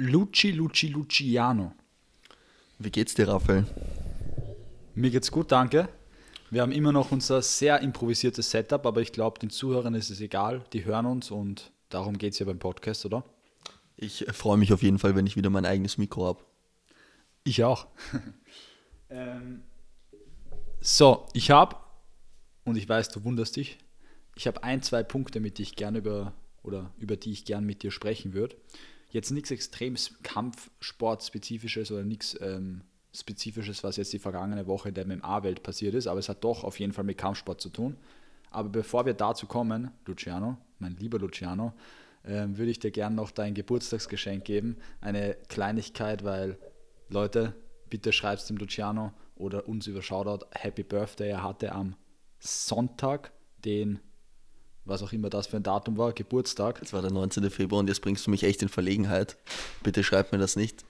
Luci Luci Luciano. Wie geht's dir, Raphael? Mir geht's gut, danke. Wir haben immer noch unser sehr improvisiertes Setup, aber ich glaube, den Zuhörern ist es egal. Die hören uns und darum geht es ja beim Podcast, oder? Ich äh, freue mich auf jeden Fall, wenn ich wieder mein eigenes Mikro habe. Ich auch. ähm, so, ich habe, und ich weiß, du wunderst dich, ich habe ein, zwei Punkte, mit die ich gerne über, oder über die ich gerne mit dir sprechen würde. Jetzt nichts extrem Kampfsportspezifisches oder nichts ähm, Spezifisches, was jetzt die vergangene Woche in der MMA-Welt passiert ist, aber es hat doch auf jeden Fall mit Kampfsport zu tun. Aber bevor wir dazu kommen, Luciano, mein lieber Luciano, äh, würde ich dir gerne noch dein Geburtstagsgeschenk geben. Eine Kleinigkeit, weil Leute, bitte schreibst dem Luciano oder uns über Shoutout Happy Birthday. Er hatte am Sonntag den, was auch immer das für ein Datum war, Geburtstag. Es war der 19. Februar und jetzt bringst du mich echt in Verlegenheit. Bitte schreib mir das nicht.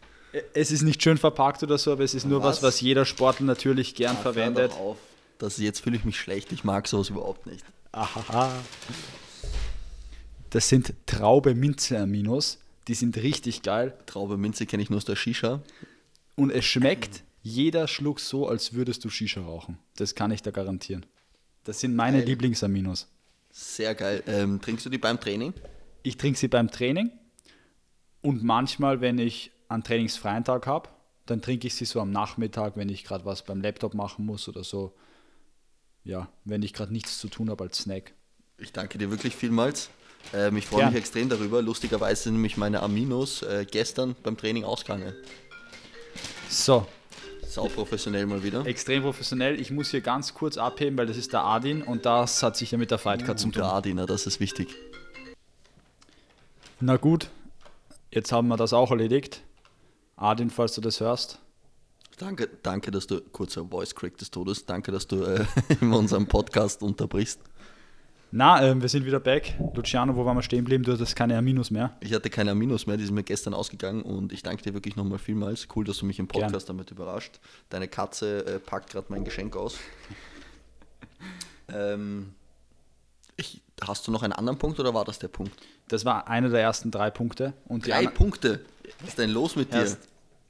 Es ist nicht schön verpackt oder so, aber es ist nur was, was, was jeder Sportler natürlich gern ja, verwendet. Auf. Das, jetzt fühle ich mich schlecht, ich mag sowas überhaupt nicht. Aha. Das sind Traube Minze Aminos. Die sind richtig geil. Traube Minze kenne ich nur aus der Shisha. Und es schmeckt jeder Schluck so, als würdest du Shisha rauchen. Das kann ich da garantieren. Das sind meine. Lieblingsaminos. Sehr geil. Ähm, trinkst du die beim Training? Ich trinke sie beim Training. Und manchmal, wenn ich einen trainingsfreien Tag habe, dann trinke ich sie so am Nachmittag, wenn ich gerade was beim Laptop machen muss oder so. Ja, wenn ich gerade nichts zu tun habe als Snack. Ich danke dir wirklich vielmals. Ähm, ich freue mich extrem darüber. Lustigerweise sind nämlich meine Aminos äh, gestern beim Training ausgegangen. So. Sau professionell mal wieder. Extrem professionell. Ich muss hier ganz kurz abheben, weil das ist der Adin und das hat sich ja mit der Fightcard uh, zu tun. Der Adin, das ist wichtig. Na gut, jetzt haben wir das auch erledigt. Adin, falls du das hörst. Danke, danke, dass du, kurzer Voice Crack des Todes, danke, dass du äh, in unserem Podcast unterbrichst. Na, äh, wir sind wieder back. Luciano, wo waren wir stehen geblieben? Du hattest keine Aminos mehr. Ich hatte keine Aminos mehr, die sind mir gestern ausgegangen und ich danke dir wirklich nochmal vielmals. Cool, dass du mich im Podcast Gern. damit überrascht. Deine Katze äh, packt gerade mein Geschenk aus. ähm, ich, hast du noch einen anderen Punkt oder war das der Punkt? Das war einer der ersten drei Punkte. Und drei Punkte? Was ist denn los mit dir?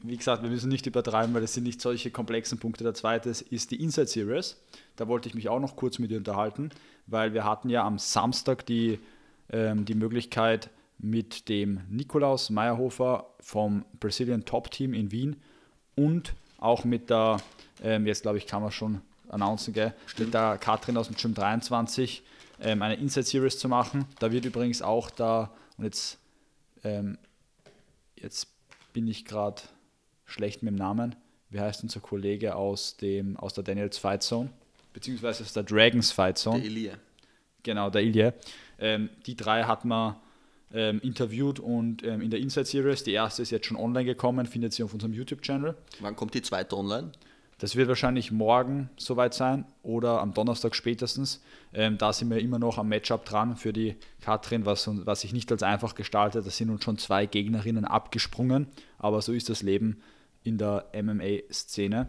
Wie gesagt, wir müssen nicht übertreiben, weil es sind nicht solche komplexen Punkte. Der zweite ist die Inside Series. Da wollte ich mich auch noch kurz mit dir unterhalten, weil wir hatten ja am Samstag die, ähm, die Möglichkeit mit dem Nikolaus Meyerhofer vom Brazilian Top Team in Wien und auch mit der, ähm, jetzt glaube ich, kann man schon announcen, gell, mit der Katrin aus dem Gym 23 ähm, eine Inside Series zu machen. Da wird übrigens auch da, und jetzt, ähm, jetzt bin ich gerade schlecht mit dem Namen. Wie heißt unser Kollege aus, dem, aus der Daniels Fight Zone? Beziehungsweise aus der Dragons Fight Zone. Der Ilie. Genau, der Ilie. Ähm, die drei hat man ähm, interviewt und ähm, in der Inside Series, die erste ist jetzt schon online gekommen, findet sie auf unserem YouTube-Channel. Wann kommt die zweite online? Das wird wahrscheinlich morgen soweit sein oder am Donnerstag spätestens. Ähm, da sind wir immer noch am Matchup dran für die Katrin, was, was sich nicht als einfach gestaltet. Da sind uns schon zwei Gegnerinnen abgesprungen, aber so ist das Leben in der MMA-Szene.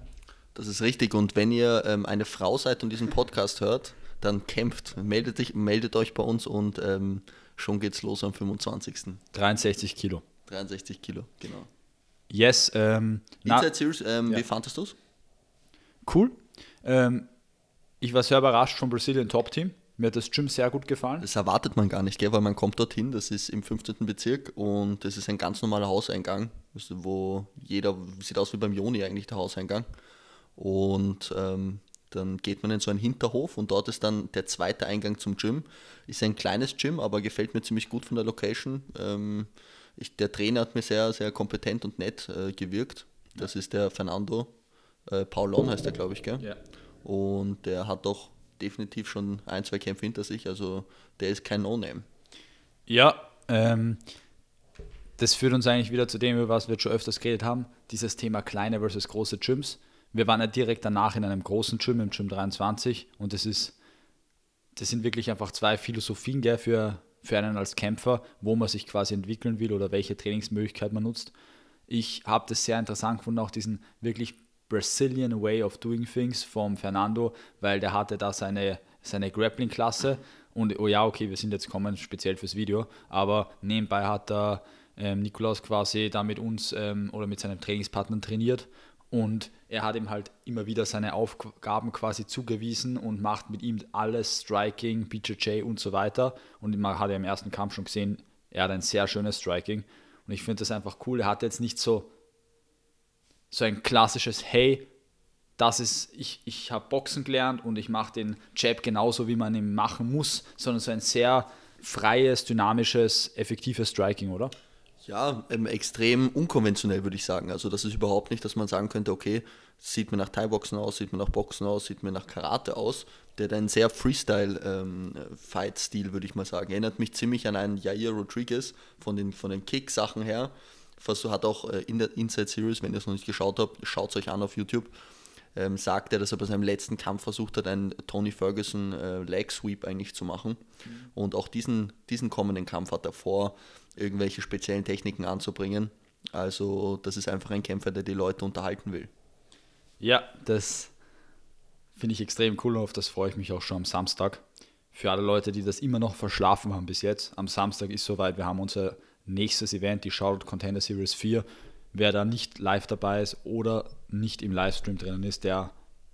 Das ist richtig. Und wenn ihr ähm, eine Frau seid und diesen Podcast hört, dann kämpft. Meldet, dich, meldet euch bei uns und ähm, schon geht's los am 25. 63 Kilo. 63 Kilo, genau. Yes. Ähm, Inside Series, ähm, ja. wie fandest du es? Cool. Ähm, ich war sehr überrascht vom Brazilian Top Team. Mir hat das Gym sehr gut gefallen. Das erwartet man gar nicht, gell? weil man kommt dorthin, das ist im 15. Bezirk und das ist ein ganz normaler Hauseingang, wo jeder, sieht aus wie beim Joni eigentlich der Hauseingang. Und ähm, dann geht man in so einen Hinterhof und dort ist dann der zweite Eingang zum Gym. Ist ein kleines Gym, aber gefällt mir ziemlich gut von der Location. Ähm, ich, der Trainer hat mir sehr, sehr kompetent und nett äh, gewirkt. Das ist der Fernando. Äh, Paulon heißt der, glaube ich, gell? Ja. Und der hat doch definitiv schon ein, zwei Kämpfe hinter sich. Also der ist kein No-Name. Ja, ähm, das führt uns eigentlich wieder zu dem, über was wir schon öfters geredet haben, dieses Thema kleine versus große Gyms. Wir waren ja direkt danach in einem großen Gym, im Gym 23 und das ist, das sind wirklich einfach zwei Philosophien gell, für, für einen als Kämpfer, wo man sich quasi entwickeln will oder welche Trainingsmöglichkeit man nutzt. Ich habe das sehr interessant gefunden, auch diesen wirklich Brazilian Way of Doing Things vom Fernando, weil der hatte da seine, seine Grappling-Klasse und oh ja, okay, wir sind jetzt kommen speziell fürs Video, aber nebenbei hat er ähm, Nikolaus quasi da mit uns ähm, oder mit seinem Trainingspartner trainiert und er hat ihm halt immer wieder seine Aufgaben quasi zugewiesen und macht mit ihm alles, Striking, BJJ und so weiter. Und man hat ja im ersten Kampf schon gesehen, er hat ein sehr schönes Striking. Und ich finde das einfach cool. Er hat jetzt nicht so, so ein klassisches, hey, das ist, ich, ich habe Boxen gelernt und ich mache den Jab genauso, wie man ihn machen muss, sondern so ein sehr freies, dynamisches, effektives Striking, oder? Ja, ähm, extrem unkonventionell würde ich sagen. Also das ist überhaupt nicht, dass man sagen könnte, okay, sieht mir nach Thai-Boxen aus, sieht mir nach Boxen aus, sieht mir nach Karate aus. Der hat einen sehr Freestyle-Fight-Stil, ähm, würde ich mal sagen. Erinnert mich ziemlich an einen Jair Rodriguez von den, von den Kick-Sachen her. Hat auch äh, in der Inside Series, wenn ihr es noch nicht geschaut habt, schaut es euch an auf YouTube ähm, sagt er, dass er bei seinem letzten Kampf versucht hat, einen Tony Ferguson äh, Leg Sweep eigentlich zu machen. Mhm. Und auch diesen, diesen kommenden Kampf hat er vor, irgendwelche speziellen Techniken anzubringen. Also das ist einfach ein Kämpfer, der die Leute unterhalten will. Ja, das finde ich extrem cool und auf das freue ich mich auch schon am Samstag. Für alle Leute, die das immer noch verschlafen haben bis jetzt, am Samstag ist soweit, wir haben unser nächstes Event, die Charlotte Contender Series 4. Wer da nicht live dabei ist oder nicht im Livestream drinnen ist, der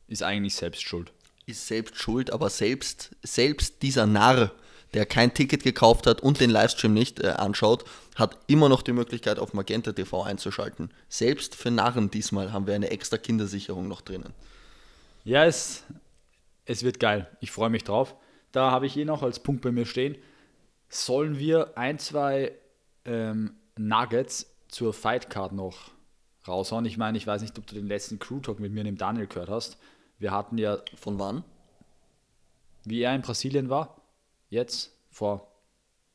ist eigentlich selbst schuld. Ist selbst schuld, aber selbst, selbst dieser Narr, der kein Ticket gekauft hat und den Livestream nicht äh, anschaut, hat immer noch die Möglichkeit, auf Magenta TV einzuschalten. Selbst für Narren diesmal haben wir eine extra Kindersicherung noch drinnen. Ja, es, es wird geil. Ich freue mich drauf. Da habe ich eh noch als Punkt bei mir stehen. Sollen wir ein, zwei ähm, Nuggets zur Fightcard noch raushauen. Ich meine, ich weiß nicht, ob du den letzten Crew Talk mit mir und dem Daniel gehört hast. Wir hatten ja. Von wann? Wie er in Brasilien war. Jetzt, vor,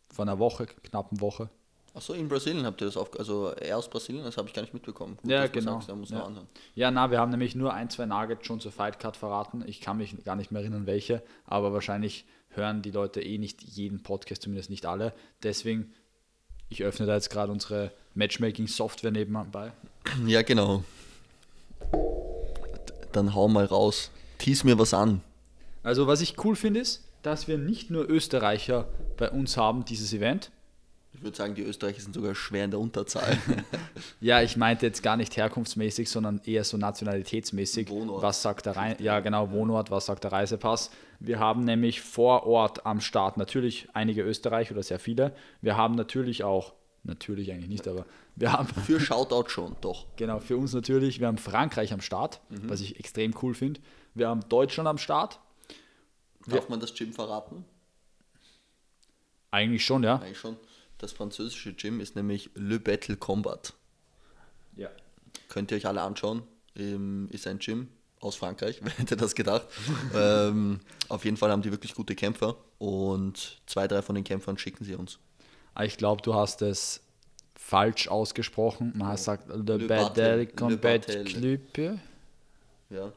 vor einer Woche, knappen Woche. Achso, in Brasilien habt ihr das auf, also er aus Brasilien, das habe ich gar nicht mitbekommen. Gut, ja, genau. Sagst, ja. ja, na, wir haben nämlich nur ein, zwei Nuggets schon zur Fightcard verraten. Ich kann mich gar nicht mehr erinnern, welche, aber wahrscheinlich hören die Leute eh nicht jeden Podcast, zumindest nicht alle. Deswegen, ich öffne da jetzt gerade unsere Matchmaking-Software nebenbei. Ja, genau. Dann hau mal raus. Tease mir was an. Also, was ich cool finde, ist, dass wir nicht nur Österreicher bei uns haben, dieses Event. Ich würde sagen, die Österreicher sind sogar schwer in der Unterzahl. ja, ich meinte jetzt gar nicht herkunftsmäßig, sondern eher so nationalitätsmäßig. Wohnort. Was sagt der Reise? Ja, genau, Wohnort, was sagt der Reisepass? Wir haben nämlich vor Ort am Start natürlich einige Österreicher oder sehr viele. Wir haben natürlich auch Natürlich eigentlich nicht, aber wir haben. Für Shoutout schon, doch. Genau, für uns natürlich. Wir haben Frankreich am Start, mhm. was ich extrem cool finde. Wir haben Deutschland am Start. Darf man das Gym verraten? Eigentlich schon, ja. Eigentlich schon. Das französische Gym ist nämlich Le Battle Combat. Ja. Könnt ihr euch alle anschauen. Ähm, ist ein Gym aus Frankreich, wer hätte das gedacht. ähm, auf jeden Fall haben die wirklich gute Kämpfer und zwei, drei von den Kämpfern schicken sie uns. Ah, ich glaube, du hast es falsch ausgesprochen. Man hat gesagt, Le, Le Battle Combat Club. Ja,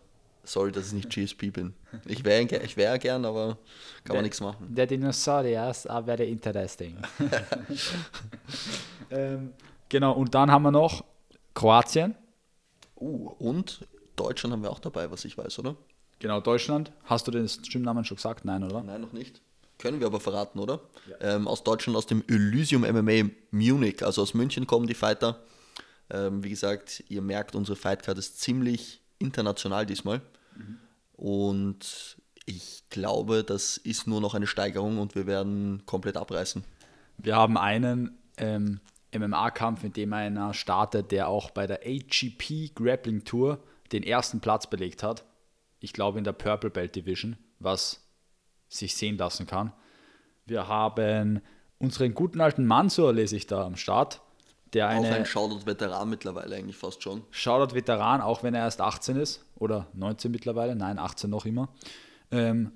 sorry, dass ich nicht GSP bin. Ich wäre ich wär gern, aber kann der, man nichts machen. Der Dinosauriers are very interesting. ähm, genau, und dann haben wir noch Kroatien. Uh, und Deutschland haben wir auch dabei, was ich weiß, oder? Genau, Deutschland. Hast du den Streamnamen schon gesagt? Nein, oder? Nein, noch nicht. Können wir aber verraten, oder? Ja. Ähm, aus Deutschland, aus dem Elysium MMA Munich, also aus München kommen die Fighter. Ähm, wie gesagt, ihr merkt, unsere Fightcard ist ziemlich international diesmal. Und ich glaube, das ist nur noch eine Steigerung und wir werden komplett abreißen. Wir haben einen ähm, MMA-Kampf, mit dem einer startet, der auch bei der AGP Grappling Tour den ersten Platz belegt hat. Ich glaube in der Purple Belt Division, was sich sehen lassen kann. Wir haben unseren guten alten Mansur, lese ich da am Start. Der eine, auch ein Shoutout-Veteran mittlerweile eigentlich fast schon. Shoutout-Veteran, auch wenn er erst 18 ist oder 19 mittlerweile, nein, 18 noch immer. Ähm,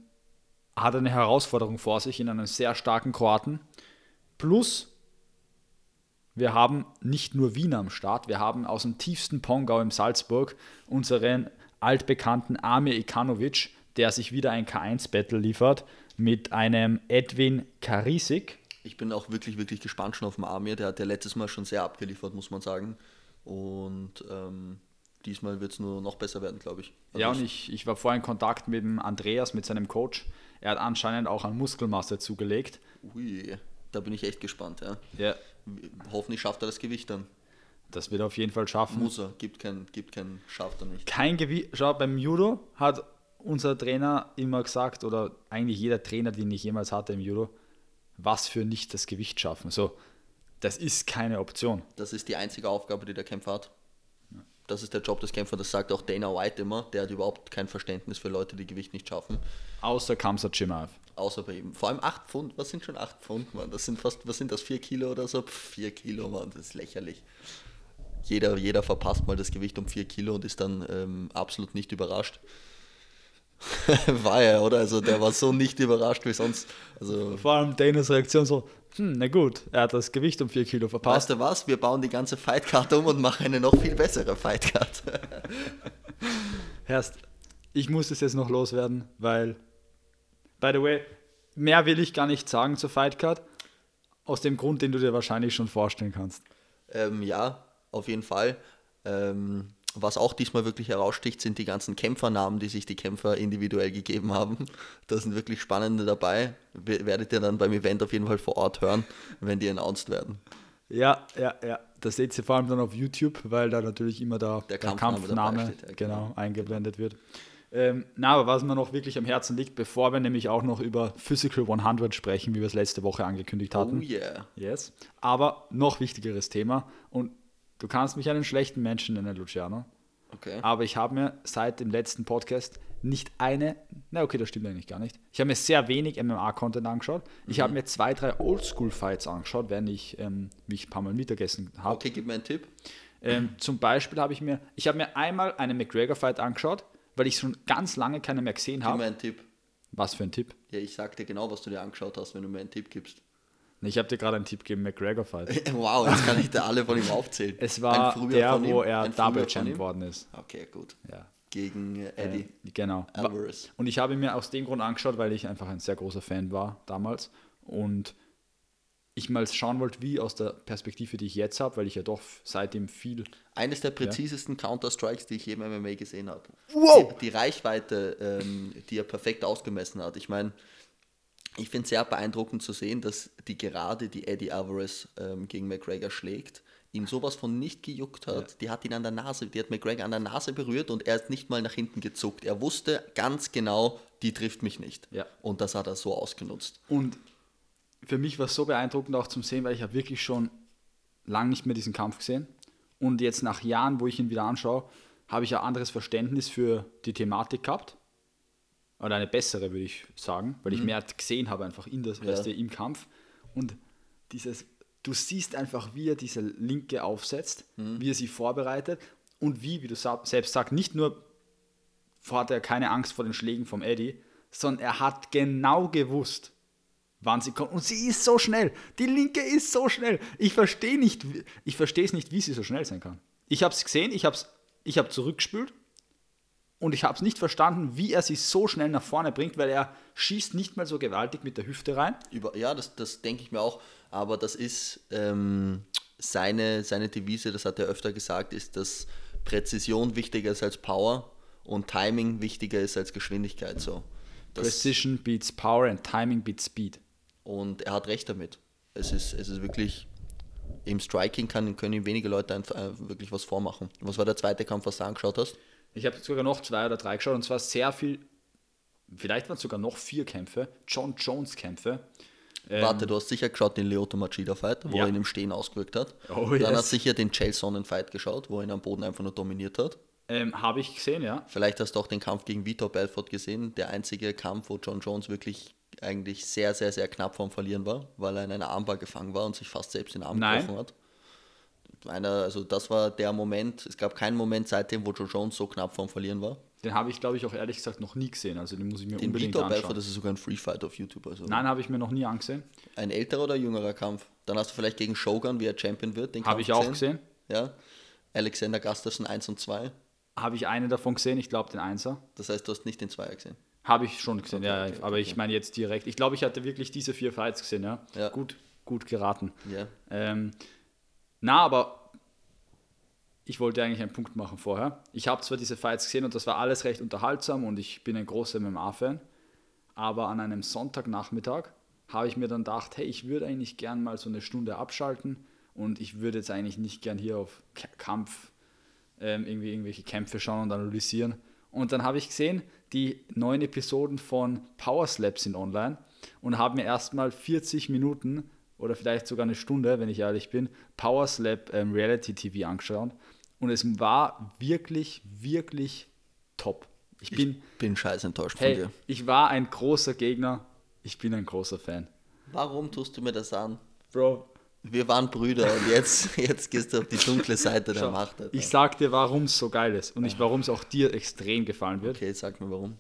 hat eine Herausforderung vor sich in einem sehr starken Kroaten. Plus, wir haben nicht nur Wien am Start, wir haben aus dem tiefsten Pongau im Salzburg unseren altbekannten Amir Ikanovic, der sich wieder ein K1-Battle liefert mit einem Edwin Karisik. Ich bin auch wirklich, wirklich gespannt schon auf den Amir. Der hat ja letztes Mal schon sehr abgeliefert, muss man sagen. Und ähm, diesmal wird es nur noch besser werden, glaube ich. Also ja, und ich, ich war vorher in Kontakt mit dem Andreas, mit seinem Coach. Er hat anscheinend auch an Muskelmasse zugelegt. Ui, da bin ich echt gespannt. Ja. ja. Hoffentlich schafft er das Gewicht dann. Das wird er auf jeden Fall schaffen. Muss er, gibt kein, gibt kein, schafft er nicht. Kein Gewicht. Schau, beim Judo hat unser Trainer immer gesagt, oder eigentlich jeder Trainer, den ich jemals hatte im Judo, was für nicht das Gewicht schaffen. So, das ist keine Option. Das ist die einzige Aufgabe, die der Kämpfer hat. Das ist der Job des Kämpfers, das sagt auch Dana White immer. Der hat überhaupt kein Verständnis für Leute, die Gewicht nicht schaffen. Außer Kamsa Chimaev. Außer bei ihm. Vor allem 8 Pfund. Was sind schon 8 Pfund, Mann? Das sind fast, was sind das, 4 Kilo oder so? 4 Kilo, Mann, das ist lächerlich. Jeder, jeder verpasst mal das Gewicht um 4 Kilo und ist dann ähm, absolut nicht überrascht. war er, oder? Also der war so nicht überrascht wie sonst. Also, Vor allem Danas Reaktion so, hm, na gut, er hat das Gewicht um 4 Kilo verpasst. weißt du was? Wir bauen die ganze Fightcard um und machen eine noch viel bessere Fightcard. Herst, ich muss es jetzt noch loswerden, weil, by the way, mehr will ich gar nicht sagen zur Fightcard. Aus dem Grund, den du dir wahrscheinlich schon vorstellen kannst. Ähm, ja, auf jeden Fall. Ähm, was auch diesmal wirklich heraussticht, sind die ganzen Kämpfernamen, die sich die Kämpfer individuell gegeben haben. Da sind wirklich spannende dabei. Werdet ihr dann beim Event auf jeden Fall vor Ort hören, wenn die announced werden. Ja, ja, ja. Das seht ihr vor allem dann auf YouTube, weil da natürlich immer da Der der, Kampfname Kampfname, steht, ja, genau. genau. eingeblendet wird. Ähm, na, aber was mir noch wirklich am Herzen liegt, bevor wir nämlich auch noch über Physical 100 sprechen, wie wir es letzte Woche angekündigt hatten. Oh yeah. Yes. Aber noch wichtigeres Thema und du kannst mich einen schlechten Menschen nennen, Luciano. Okay. Aber ich habe mir seit dem letzten Podcast nicht eine, na okay, das stimmt eigentlich gar nicht. Ich habe mir sehr wenig MMA-Content angeschaut. Ich habe mir zwei, drei Oldschool-Fights angeschaut, während ich, ähm, wie ich ein paar Mal Mittagessen habe. Okay, gib mir einen Tipp. Ähm, zum Beispiel habe ich mir, ich habe mir einmal einen McGregor-Fight angeschaut, weil ich schon ganz lange keine mehr gesehen Gib mir habe. einen Tipp. Was für ein Tipp? Ja, ich sag dir genau, was du dir angeschaut hast, wenn du mir einen Tipp gibst. Ich habe dir gerade einen Tipp gegeben, McGregor-Fight. Wow, jetzt kann ich dir alle von ihm aufzählen. Es war der, von ihm, wo er Double Champ ihm. worden ist. Okay, gut. Ja. Gegen äh, Eddie. Äh, genau. Alvarez. Und ich habe ihn mir aus dem Grund angeschaut, weil ich einfach ein sehr großer Fan war damals. Und ich mal schauen wollte, wie aus der Perspektive, die ich jetzt habe, weil ich ja doch seitdem viel. Eines der präzisesten Counter-Strikes, die ich je im MMA gesehen habe. Wow! Die, die Reichweite, ähm, die er perfekt ausgemessen hat. Ich meine, ich finde es sehr beeindruckend zu sehen, dass die Gerade, die Eddie Alvarez ähm, gegen McGregor schlägt, ihn sowas von nicht gejuckt hat. Die hat ihn an der Nase, die hat McGregor an der Nase berührt und er ist nicht mal nach hinten gezuckt. Er wusste ganz genau, die trifft mich nicht. Ja. Und das hat er so ausgenutzt. Und für mich war es so beeindruckend auch zum Sehen, weil ich habe wirklich schon lange nicht mehr diesen Kampf gesehen. Und jetzt nach Jahren, wo ich ihn wieder anschaue, habe ich ein anderes Verständnis für die Thematik gehabt. Oder eine bessere, würde ich sagen, weil ich mehr gesehen habe einfach in das, weißt du, im Kampf. Und dieses, du siehst einfach, wie er diese Linke aufsetzt, wie er sie vorbereitet und wie, wie du selbst sagst, nicht nur hat er keine Angst vor den Schlägen vom Eddie, sondern er hat genau gewusst, wann sie kommt. Und sie ist so schnell. Die Linke ist so schnell. Ich verstehe nicht, ich verstehe es nicht, wie sie so schnell sein kann. Ich habe es gesehen, ich habe ich hab zurückgespült und ich habe es nicht verstanden, wie er sie so schnell nach vorne bringt, weil er schießt nicht mal so gewaltig mit der Hüfte rein. Über, ja, das, das denke ich mir auch. Aber das ist ähm, seine, seine Devise, das hat er öfter gesagt, ist, dass Präzision wichtiger ist als Power und Timing wichtiger ist als Geschwindigkeit. So. Das, Precision beats Power and Timing beats Speed. und er hat recht damit. Es ist, es ist wirklich, im Striking kann, können ihm wenige Leute einfach, äh, wirklich was vormachen. Was war der zweite Kampf, was du angeschaut hast? Ich habe sogar noch zwei oder drei geschaut und zwar sehr viel, vielleicht waren es sogar noch vier Kämpfe, John Jones Kämpfe. Warte, du hast sicher geschaut den Lyoto Machida Fight, wo Ja. er ihn im Stehen ausgewirkt hat. Oh, Dann yes. hast du sicher den Chael Sonnen Fight geschaut, wo er ihn am Boden einfach nur dominiert hat. Ähm, habe ich gesehen, ja. Vielleicht hast du auch den Kampf gegen Vitor Belfort gesehen, der einzige Kampf, wo John Jones wirklich eigentlich sehr, sehr, sehr knapp vorm Verlieren war, weil er in einer Armbar gefangen war und sich fast selbst den Arm Nein. gebrochen hat. Einer, also das war der Moment, es gab keinen Moment seitdem, wo John Jones so knapp vorm Verlieren war. Den habe ich, glaube ich, auch ehrlich gesagt noch nie gesehen. Also den muss ich mir Den unbedingt Vitor anschauen. Belfort, das ist sogar ein Free Fight auf YouTube. Also Nein, habe ich mir noch nie angesehen. ein älterer oder jüngerer Kampf. Dann hast du vielleicht gegen Shogun, wie er Champion wird, den Habe ich auch gesehen. Ja. Alexander Gustafsson 1 und 2. Habe ich einen davon gesehen, ich glaube den Einser. Das heißt, du hast nicht den Zweier gesehen. Habe ich schon gesehen, Okay, ja. okay, aber okay. ich meine jetzt direkt. Ich glaube, ich hatte wirklich diese vier Fights gesehen, ja. Ja. Gut, gut geraten. Ja. Ähm, na, aber ich wollte eigentlich einen Punkt machen vorher. Ich habe zwar diese Fights gesehen und das war alles recht unterhaltsam und ich bin ein großer MMA-Fan, aber an einem Sonntagnachmittag habe ich mir dann gedacht, hey, ich würde eigentlich gern mal so eine Stunde abschalten und ich würde jetzt eigentlich nicht gern hier auf Kampf ähm, irgendwie irgendwelche Kämpfe schauen und analysieren. Und dann habe ich gesehen, die neuen Episoden von Power Slap sind online und habe mir erstmal 40 Minuten oder vielleicht sogar eine Stunde, wenn ich ehrlich bin, Power Slap ähm, Reality TV angeschaut. Und es war wirklich, wirklich top. Ich bin, ich bin scheiß enttäuscht hey, von dir. Ich war ein großer Gegner. Ich bin ein großer Fan. Warum tust du mir das an? Bro. Wir waren Brüder und jetzt, jetzt gehst du auf die dunkle Seite der Schau, Macht. Alter. Ich sag dir, warum es so geil ist und nicht, warum es auch dir extrem gefallen wird. Okay, sag mir warum.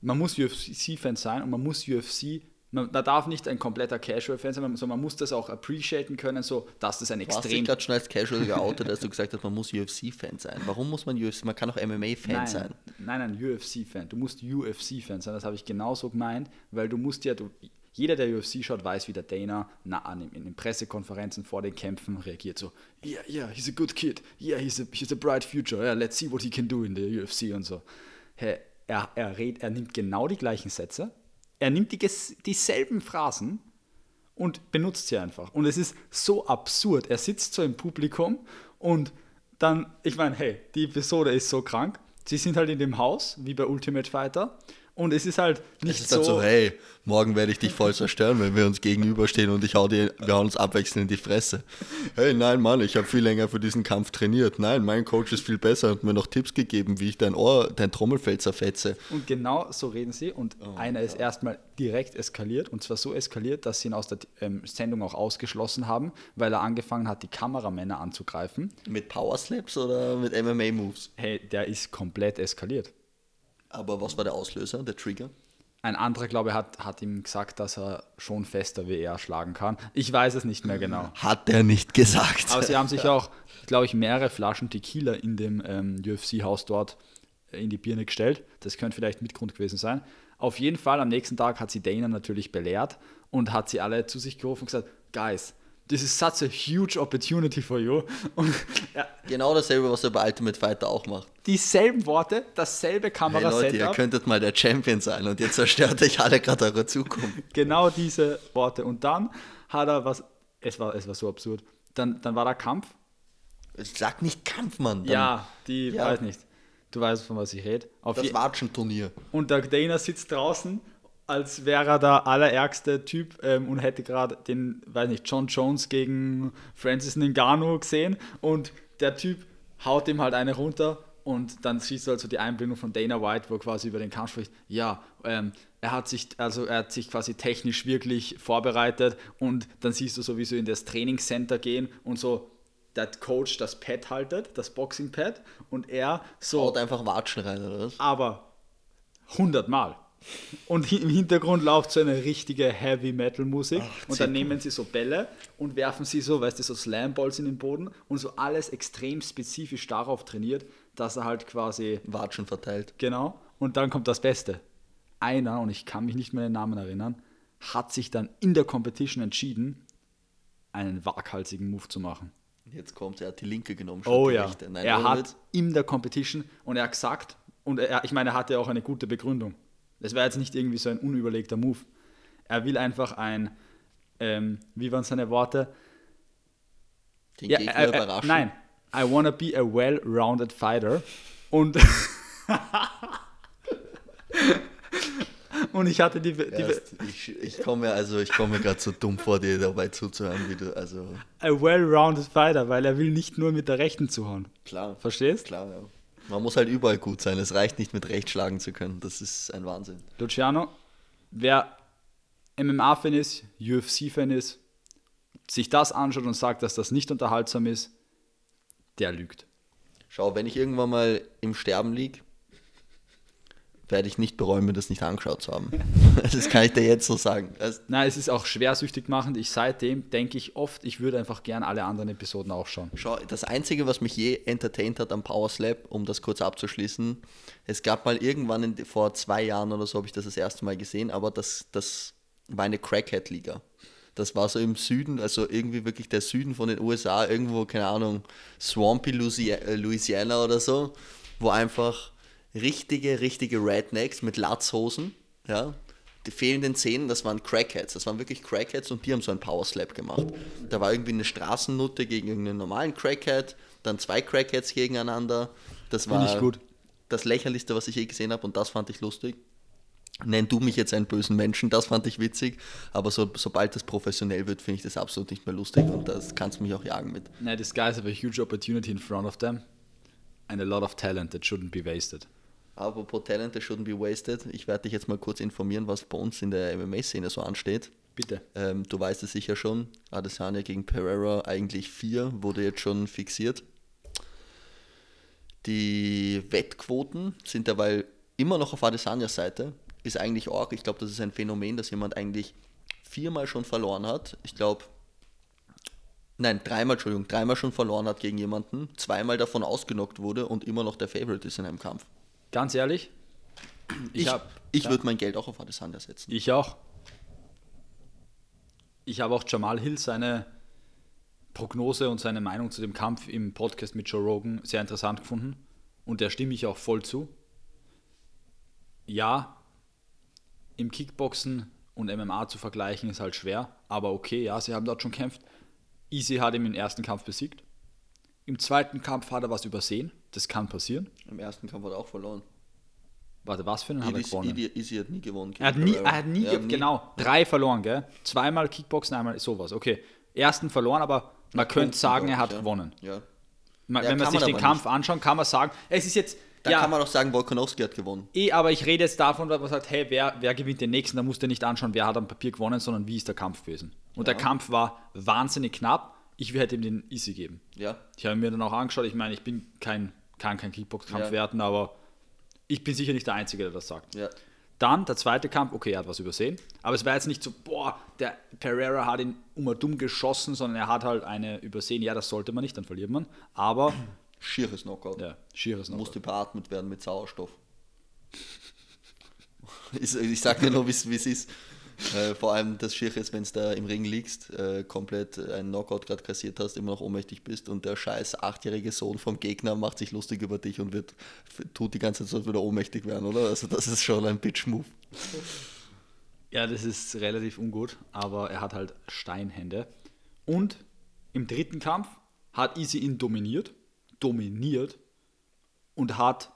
Man muss UFC-Fan sein und man muss UFC man, man, darf nicht ein kompletter Casual-Fan sein, sondern man muss das auch appreciaten können, so dass das ein du hast extrem. dich gerade schon als Casual geoutet, dass du gesagt hast, man muss UFC-Fan sein. Warum muss man UFC? Man kann auch MMA-Fan sein. Nein, nein, UFC-Fan. Du musst UFC-Fan sein. Das habe ich genauso gemeint, weil du musst ja, du, jeder, der UFC schaut, weiß, wie der Dana na, in den Pressekonferenzen vor den Kämpfen reagiert. So, yeah, yeah, he's a good kid. Yeah, he's a, he's a bright future. Yeah, let's see what he can do in the UFC und so. Hey, er, er, red, er nimmt genau die gleichen Sätze, er nimmt die, dieselben Phrasen und benutzt sie einfach. Und es ist so absurd. Er sitzt so im Publikum und dann, ich meine, hey, die Episode ist so krank. Sie sind halt in dem Haus, wie bei Ultimate Fighter. Und es ist halt nicht es ist so. Halt so, hey, morgen werde ich dich voll zerstören, wenn wir uns gegenüberstehen und ich hau dir, wir hauen uns abwechselnd in die Fresse. Hey, nein, Mann, ich habe viel länger für diesen Kampf trainiert. Nein, mein Coach ist viel besser und mir noch Tipps gegeben, wie ich dein Ohr, dein Trommelfell zerfetze. Und genau so reden sie. Und oh, einer ist erstmal direkt eskaliert. Und zwar so eskaliert, dass sie ihn aus der ähm, Sendung auch ausgeschlossen haben, weil er angefangen hat, die Kameramänner anzugreifen. Mit Powerslaps oder mit MMA-Moves? Hey, der ist komplett eskaliert. Aber was war der Auslöser, der Trigger? Ein anderer, glaube ich, hat, hat ihm gesagt, dass er schon fester wie er schlagen kann. Ich weiß es nicht mehr genau. Hat er nicht gesagt. Aber sie haben sich auch, glaube ich, mehrere Flaschen Tequila in dem ähm, UFC-Haus dort in die Birne gestellt. Das könnte vielleicht Mitgrund gewesen sein. Auf jeden Fall, am nächsten Tag hat sie Dana natürlich belehrt und hat sie alle zu sich gerufen und gesagt, Guys, this is such a huge opportunity for you. Und, ja, genau dasselbe, was er bei Ultimate Fighter auch macht. Dieselben Worte, dasselbe kamera hey Leute, ihr könntet mal der Champion sein und jetzt zerstört euch alle gerade eure Zukunft. Genau diese Worte. Und dann hat er was, es war, es war so absurd, dann, dann war der Kampf. Sag nicht Kampf, Mann. Dann, ja, die, ja. weiß nicht. Du weißt, von was ich rede. das Watschenturnier. Und der Dana sitzt draußen als wäre er der allerärgste Typ ähm, und hätte gerade den, weiß nicht, John Jones gegen Francis Ngannou gesehen und der Typ haut ihm halt eine runter und dann siehst du also die Einblendung von Dana White, wo quasi über den Kampf spricht. Ja, ähm, er hat sich, also er hat sich quasi technisch wirklich vorbereitet und dann siehst du so, wie sie in das Trainingscenter gehen und so der Coach das Pad haltet, das Boxing-Pad und er so. Haut einfach Watschen rein, oder was? Aber 100 Mal. Und im Hintergrund läuft so eine richtige Heavy Metal Musik. Ach, und dann nehmen sie so Bälle und werfen sie so, weißt du, so Slam-Balls in den Boden und so alles extrem spezifisch darauf trainiert, dass er halt quasi. Watschen verteilt. Genau. Und dann kommt das Beste. Einer, und ich kann mich nicht mehr den Namen erinnern, hat sich dann in der Competition entschieden, einen waghalsigen Move zu machen. Jetzt kommt, er hat die linke genommen. Oh ja. Nein, er hat in der Competition und er hat gesagt, und er, ich meine, er hatte auch eine gute Begründung das war jetzt nicht irgendwie so ein unüberlegter Move. Er will einfach ein, ähm, wie waren seine Worte? Den ja, Gegner äh, äh, überraschen. Nein, I wanna be a well-rounded fighter. Und, und ich hatte die. die ja, ich, ich komme also ich komme gerade so dumm vor, dir dabei zuzuhören, wie du. Also a well-rounded fighter, weil er will nicht nur mit der Rechten zuhauen. Klar. Verstehst? Klar, ja. Man muss halt überall gut sein. Es reicht nicht mit Recht schlagen zu können. Das ist ein Wahnsinn. Luciano, wer MMA-Fan ist, UFC-Fan ist, sich das anschaut und sagt, dass das nicht unterhaltsam ist, der lügt. Schau, wenn ich irgendwann mal im Sterben liege, werde ich nicht bereuen, mir das nicht angeschaut zu haben. das kann ich dir jetzt so sagen. Das Nein, es ist auch schwersüchtig machend. Ich seitdem denke ich oft, ich würde einfach gern alle anderen Episoden auch schauen. Schau, das Einzige, was mich je entertained hat am Power Slap, um das kurz abzuschließen, es gab mal irgendwann in, vor zwei Jahren oder so, habe ich das das erste Mal gesehen, aber das, das war eine Crackhead-Liga. Das war so im Süden, also irgendwie wirklich der Süden von den USA, irgendwo, keine Ahnung, Swampy Louisiana oder so, wo einfach richtige, richtige Rednecks mit Latzhosen, ja, die fehlenden Zähne, das waren Crackheads. Das waren wirklich Crackheads und die haben so einen Power Slap gemacht. Da war irgendwie eine Straßennutte gegen einen normalen Crackhead, dann zwei Crackheads gegeneinander. Das war ich gut. das lächerlichste, was ich je gesehen habe und das fand ich lustig. Nenn du mich jetzt einen bösen Menschen, das fand ich witzig, aber so, sobald das professionell wird, finde ich das absolut nicht mehr lustig und das kannst du mich auch jagen mit. No, this guys have a huge opportunity in front of them and a lot of talent that shouldn't be wasted. Apropos Talent, that shouldn't be wasted. Ich werde dich jetzt mal kurz informieren, was bei uns in der MMA-Szene so ansteht. Bitte. Ähm, du weißt es sicher schon. Adesanya gegen Pereira, eigentlich vier, wurde jetzt schon fixiert. Die Wettquoten sind derweil immer noch auf Adesanyas Seite. Ist eigentlich auch, ich glaube, das ist ein Phänomen, dass jemand eigentlich viermal schon verloren hat. Ich glaube, nein, dreimal, Entschuldigung, dreimal schon verloren hat gegen jemanden, zweimal davon ausgenockt wurde und immer noch der Favorite ist in einem Kampf. Ganz ehrlich, Ich, ich ja. würde mein Geld auch auf Adesanya setzen. Ich auch. Ich habe auch Jamal Hill seine Prognose und seine Meinung zu dem Kampf im Podcast mit Joe Rogan sehr interessant gefunden. Und der stimme ich auch voll zu. Ja, im Kickboxen und MMA zu vergleichen ist halt schwer. Aber okay, ja, sie haben dort schon kämpft. Easy hat ihn im ersten Kampf besiegt. Im zweiten Kampf hat er was übersehen. Das kann passieren. Im ersten Kampf hat er auch verloren. Warte, was für einen hat er gewonnen? Easy, Easy hat nie gewonnen. Er hat nie, er hat nie, Ja, genau, drei verloren, gell? Zweimal Kickboxen, einmal sowas. Okay, ersten verloren, aber man könnte sagen, er hat ja. gewonnen. Ja. Man, Ja, wenn man sich man den Kampf anschaut, kann man sagen, es ist jetzt, Da ja, kann man auch sagen, Volkanovski hat gewonnen. eh, aber ich rede jetzt davon, dass man sagt, hey, wer, wer gewinnt den nächsten? Da musst du nicht anschauen, wer hat am Papier gewonnen, sondern wie ist der Kampf gewesen. Und der Kampf war wahnsinnig knapp. Ich hätte ihm den Easy geben. Ja. Ich habe mir dann auch angeschaut, ich meine, ich bin kein, kann kein Kickbox-Kampf Ja. werten, aber ich bin sicher nicht der Einzige, der das sagt. Ja. Dann der zweite Kampf, okay, er hat was übersehen, aber es war jetzt nicht so, boah, der Pereira hat ihn immer dumm geschossen, sondern er hat halt eine übersehen. Ja, das sollte man nicht, dann verliert man. Aber, Schieres Knockout. ja, schieres noch. Musste beatmet werden mit Sauerstoff. ich, ich sag dir nur, wie es ist. Äh, vor allem das Schier ist, wenn du da im Ring liegst, äh, komplett einen Knockout gerade kassiert hast, immer noch ohnmächtig bist und der scheiß achtjährige Sohn vom Gegner macht sich lustig über dich und wird tut die ganze Zeit so, als würde er ohnmächtig werden, oder? Also das ist schon ein Bitch-Move. Ja, das ist relativ ungut, aber er hat halt Steinhände. Und im dritten Kampf hat Easy ihn dominiert, dominiert und hat,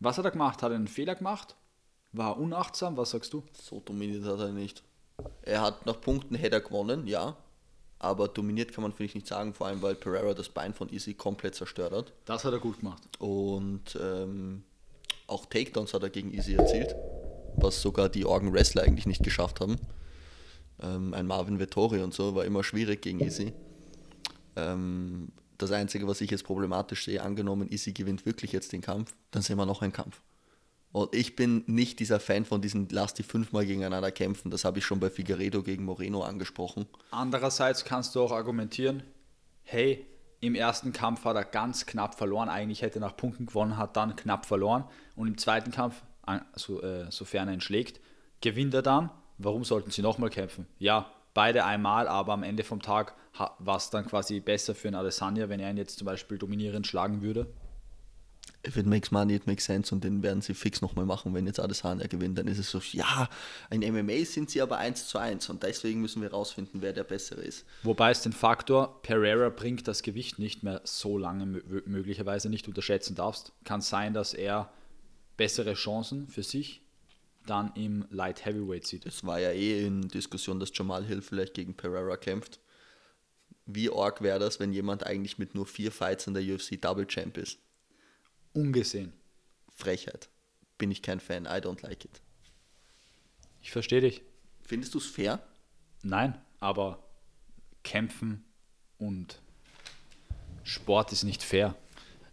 was hat er gemacht? Hat er einen Fehler gemacht? War er unachtsam? Was sagst du? So dominiert hat er nicht. Er hat nach Punkten hätte er gewonnen, ja. Aber dominiert kann man, finde ich, nicht sagen, vor allem weil Pereira das Bein von Easy komplett zerstört hat. Das hat er gut gemacht. Und ähm, auch Takedowns hat er gegen Easy erzielt, was sogar die Organ Wrestler eigentlich nicht geschafft haben. Ähm, ein Marvin Vettori und so war immer schwierig gegen Easy. Ähm, das Einzige, was ich jetzt problematisch sehe, angenommen, Easy gewinnt wirklich jetzt den Kampf, dann sehen wir noch einen Kampf. Und ich bin nicht dieser Fan von diesen Lass die fünfmal gegeneinander kämpfen. Das habe ich schon bei Figueredo gegen Moreno angesprochen. Andererseits kannst du auch argumentieren, hey, im ersten Kampf hat er ganz knapp verloren, eigentlich hätte er nach Punkten gewonnen, hat dann knapp verloren und im zweiten Kampf, also, äh, sofern er ihn schlägt, gewinnt er dann. Warum sollten sie nochmal kämpfen? Ja, beide einmal, aber am Ende vom Tag war es dann quasi besser für einen Adesanya, wenn er ihn jetzt zum Beispiel dominierend schlagen würde. If it makes money, it makes sense und den werden sie fix nochmal machen, wenn jetzt Adesanya gewinnt. Dann ist es so, ja, in MMA sind sie aber 1 zu 1 und deswegen müssen wir rausfinden, wer der Bessere ist. Wobei es den Faktor, Pereira bringt das Gewicht nicht mehr so lange mö- möglicherweise nicht unterschätzen darfst. Kann sein, dass er bessere Chancen für sich dann im Light Heavyweight sieht. Es war ja eh in Diskussion, dass Jamal Hill vielleicht gegen Pereira kämpft. Wie arg wäre das, wenn jemand eigentlich mit nur vier Fights in der UFC Double Champ ist? Ungesehen. Frechheit. Bin ich kein Fan, I don't like it. Ich verstehe dich. Findest du es fair? Nein, aber kämpfen und Sport ist nicht fair.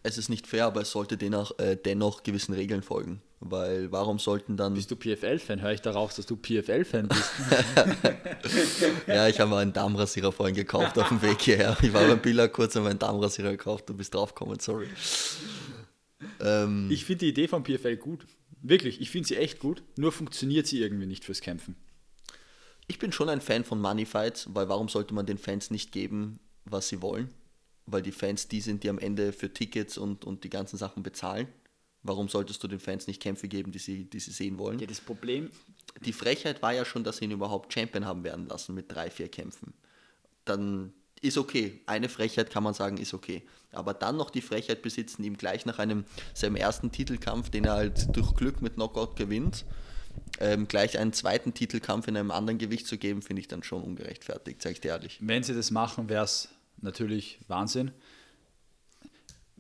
Es ist nicht fair, aber es sollte dennoch, äh, dennoch gewissen Regeln folgen. Weil warum sollten dann. Bist du PFL-Fan? Höre ich darauf, dass du PFL-Fan bist? Ja, ich habe mal einen Darmrasierer vorhin gekauft auf dem Weg hierher. Ich war beim Billa kurz und meinen Darmrasierer gekauft, du bist draufgekommen, sorry. Ähm, Ich finde die Idee von PFL gut. Wirklich, ich finde sie echt gut. Nur funktioniert sie irgendwie nicht fürs Kämpfen. ich bin schon ein Fan von Money Fights, weil warum sollte man den Fans nicht geben, was sie wollen? Weil die Fans die sind, die am Ende für Tickets und, und die ganzen Sachen bezahlen. Warum solltest du den Fans nicht Kämpfe geben, die sie, die sie sehen wollen? Ja, das Problem. Die Frechheit war ja schon, dass sie ihn überhaupt Champion haben werden lassen mit drei, vier Kämpfen. Dann ist okay. Eine Frechheit kann man sagen, ist okay. Aber dann noch die Frechheit besitzen, ihm gleich nach einem seinem ersten Titelkampf, den er halt durch Glück mit Knockout gewinnt, ähm, gleich einen zweiten Titelkampf in einem anderen Gewicht zu geben, finde ich dann schon ungerechtfertigt, sage ich dir ehrlich. Wenn sie das machen, wäre es natürlich Wahnsinn.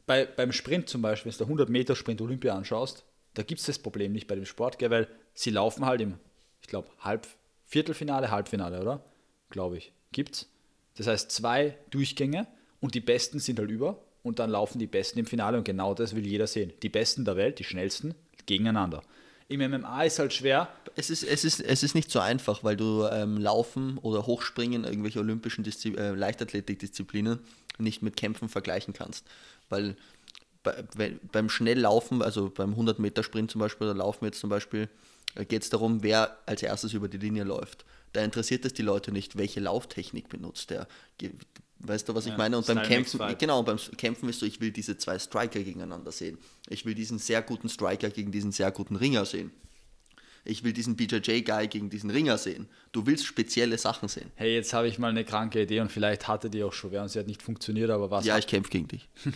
Bei, beim Sprint zum Beispiel, wenn du 100 Meter Sprint Olympia anschaust, da gibt es das Problem nicht bei dem Sport, gell, weil sie laufen halt im, ich glaube, Halb, Viertelfinale, Halbfinale, oder? Glaube ich. Gibt's. Das heißt, zwei Durchgänge und die Besten sind halt über und dann laufen die Besten im Finale und genau das will jeder sehen. Die Besten der Welt, die schnellsten, gegeneinander. Im MMA ist halt schwer. Es ist, es ist, es ist nicht so einfach, weil du ähm, Laufen oder Hochspringen, irgendwelche olympischen Diszi äh, Leichtathletikdisziplinen nicht mit Kämpfen vergleichen kannst. Weil bei, beim Schnelllaufen, also beim 100-Meter-Sprint zum Beispiel, oder Laufen jetzt zum Beispiel, geht es darum, wer als erstes über die Linie läuft. Da interessiert es die Leute nicht, welche Lauftechnik benutzt der. Weißt du, was ich ja, meine? Und beim Kämpfen, genau, beim Kämpfen ist so, ich will diese zwei Striker gegeneinander sehen. Ich will diesen sehr guten Striker gegen diesen sehr guten Ringer sehen. Ich will diesen BJJ-Guy gegen diesen Ringer sehen. Du willst spezielle Sachen sehen. Hey, jetzt habe ich mal eine kranke Idee und vielleicht hatte die auch schon wer und sie hat nicht funktioniert, aber was. Ja, ich kämpfe gegen dich.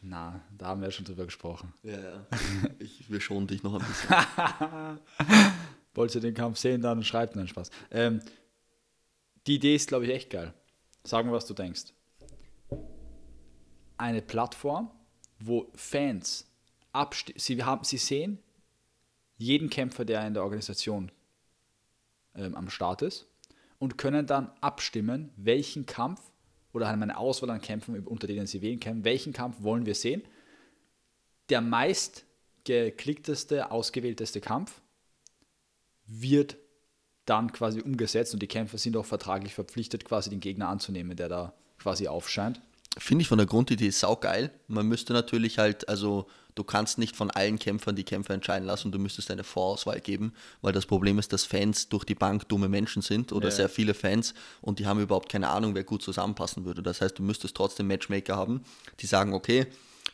Na, da haben wir ja schon drüber gesprochen. Ja, ja. Ich, wir schonen dich noch ein bisschen. Wollt ihr den Kampf sehen, dann schreibt einen Spaß. Ähm, die Idee ist, glaube ich, echt geil. Sag mir, was du denkst. Eine Plattform, wo Fans sie, haben, sie sehen jeden Kämpfer, der in der Organisation ähm, am Start ist und können dann abstimmen, welchen Kampf oder haben eine Auswahl an Kämpfen, unter denen sie wählen können, welchen Kampf wollen wir sehen. Der meist geklickteste, ausgewählteste Kampf wird dann quasi umgesetzt und die Kämpfer sind auch vertraglich verpflichtet, quasi den Gegner anzunehmen, der da quasi aufscheint. Finde ich von der Grundidee saugeil. Man müsste natürlich halt, also du kannst nicht von allen Kämpfern die Kämpfer entscheiden lassen, du müsstest eine Vorauswahl geben, weil das Problem ist, dass Fans durch die Bank dumme Menschen sind oder ja. sehr viele Fans und die haben überhaupt keine Ahnung, wer gut zusammenpassen würde. Das heißt, du müsstest trotzdem Matchmaker haben, die sagen, okay,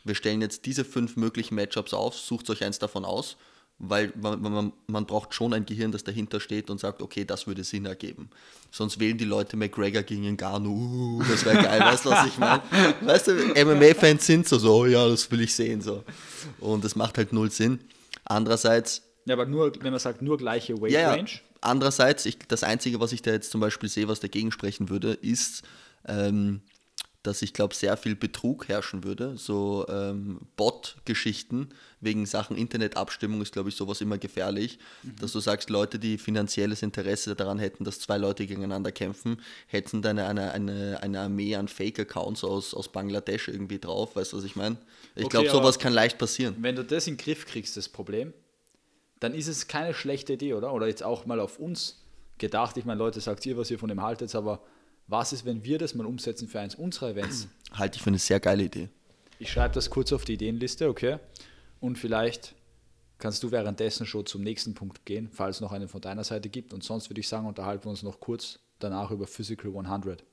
wir stellen jetzt diese fünf möglichen Matchups auf, sucht euch eins davon aus weil man, man, man, braucht schon ein Gehirn, das dahinter steht und sagt, okay, das würde Sinn ergeben. Sonst wählen die Leute McGregor gegen Ngannou, uh, das wäre geil, weißt du, was ich meine? Weißt du, MMA-Fans sind so, so, oh ja, das will ich sehen, so. Und das macht halt null Sinn. Andererseits... Ja, aber nur, wenn man sagt, nur gleiche Weight ja, Range? Andererseits, ich, das Einzige, was ich da jetzt zum Beispiel sehe, was dagegen sprechen würde, ist... Ähm, dass ich glaube, sehr viel Betrug herrschen würde. So ähm, Bot-Geschichten wegen Sachen Internetabstimmung ist, glaube ich, sowas immer gefährlich. Mhm. Dass du sagst, Leute, die finanzielles Interesse daran hätten, dass zwei Leute gegeneinander kämpfen, hätten dann eine, eine, eine Armee an Fake-Accounts aus, aus Bangladesch irgendwie drauf. Weißt du, was ich meine? Ich okay, glaube, sowas kann leicht passieren. Wenn du das in den Griff kriegst, das Problem, dann ist es keine schlechte Idee, oder? Oder jetzt auch mal auf uns gedacht. Ich meine, Leute, sagt ihr, was ihr von dem haltet, aber was ist, wenn wir das mal umsetzen für eins unserer Events? Halte ich für eine sehr geile Idee. Ich schreibe das kurz auf die Ideenliste, okay? Und vielleicht kannst du währenddessen schon zum nächsten Punkt gehen, falls es noch einen von deiner Seite gibt. Und sonst würde ich sagen, unterhalten wir uns noch kurz danach über Physical 100.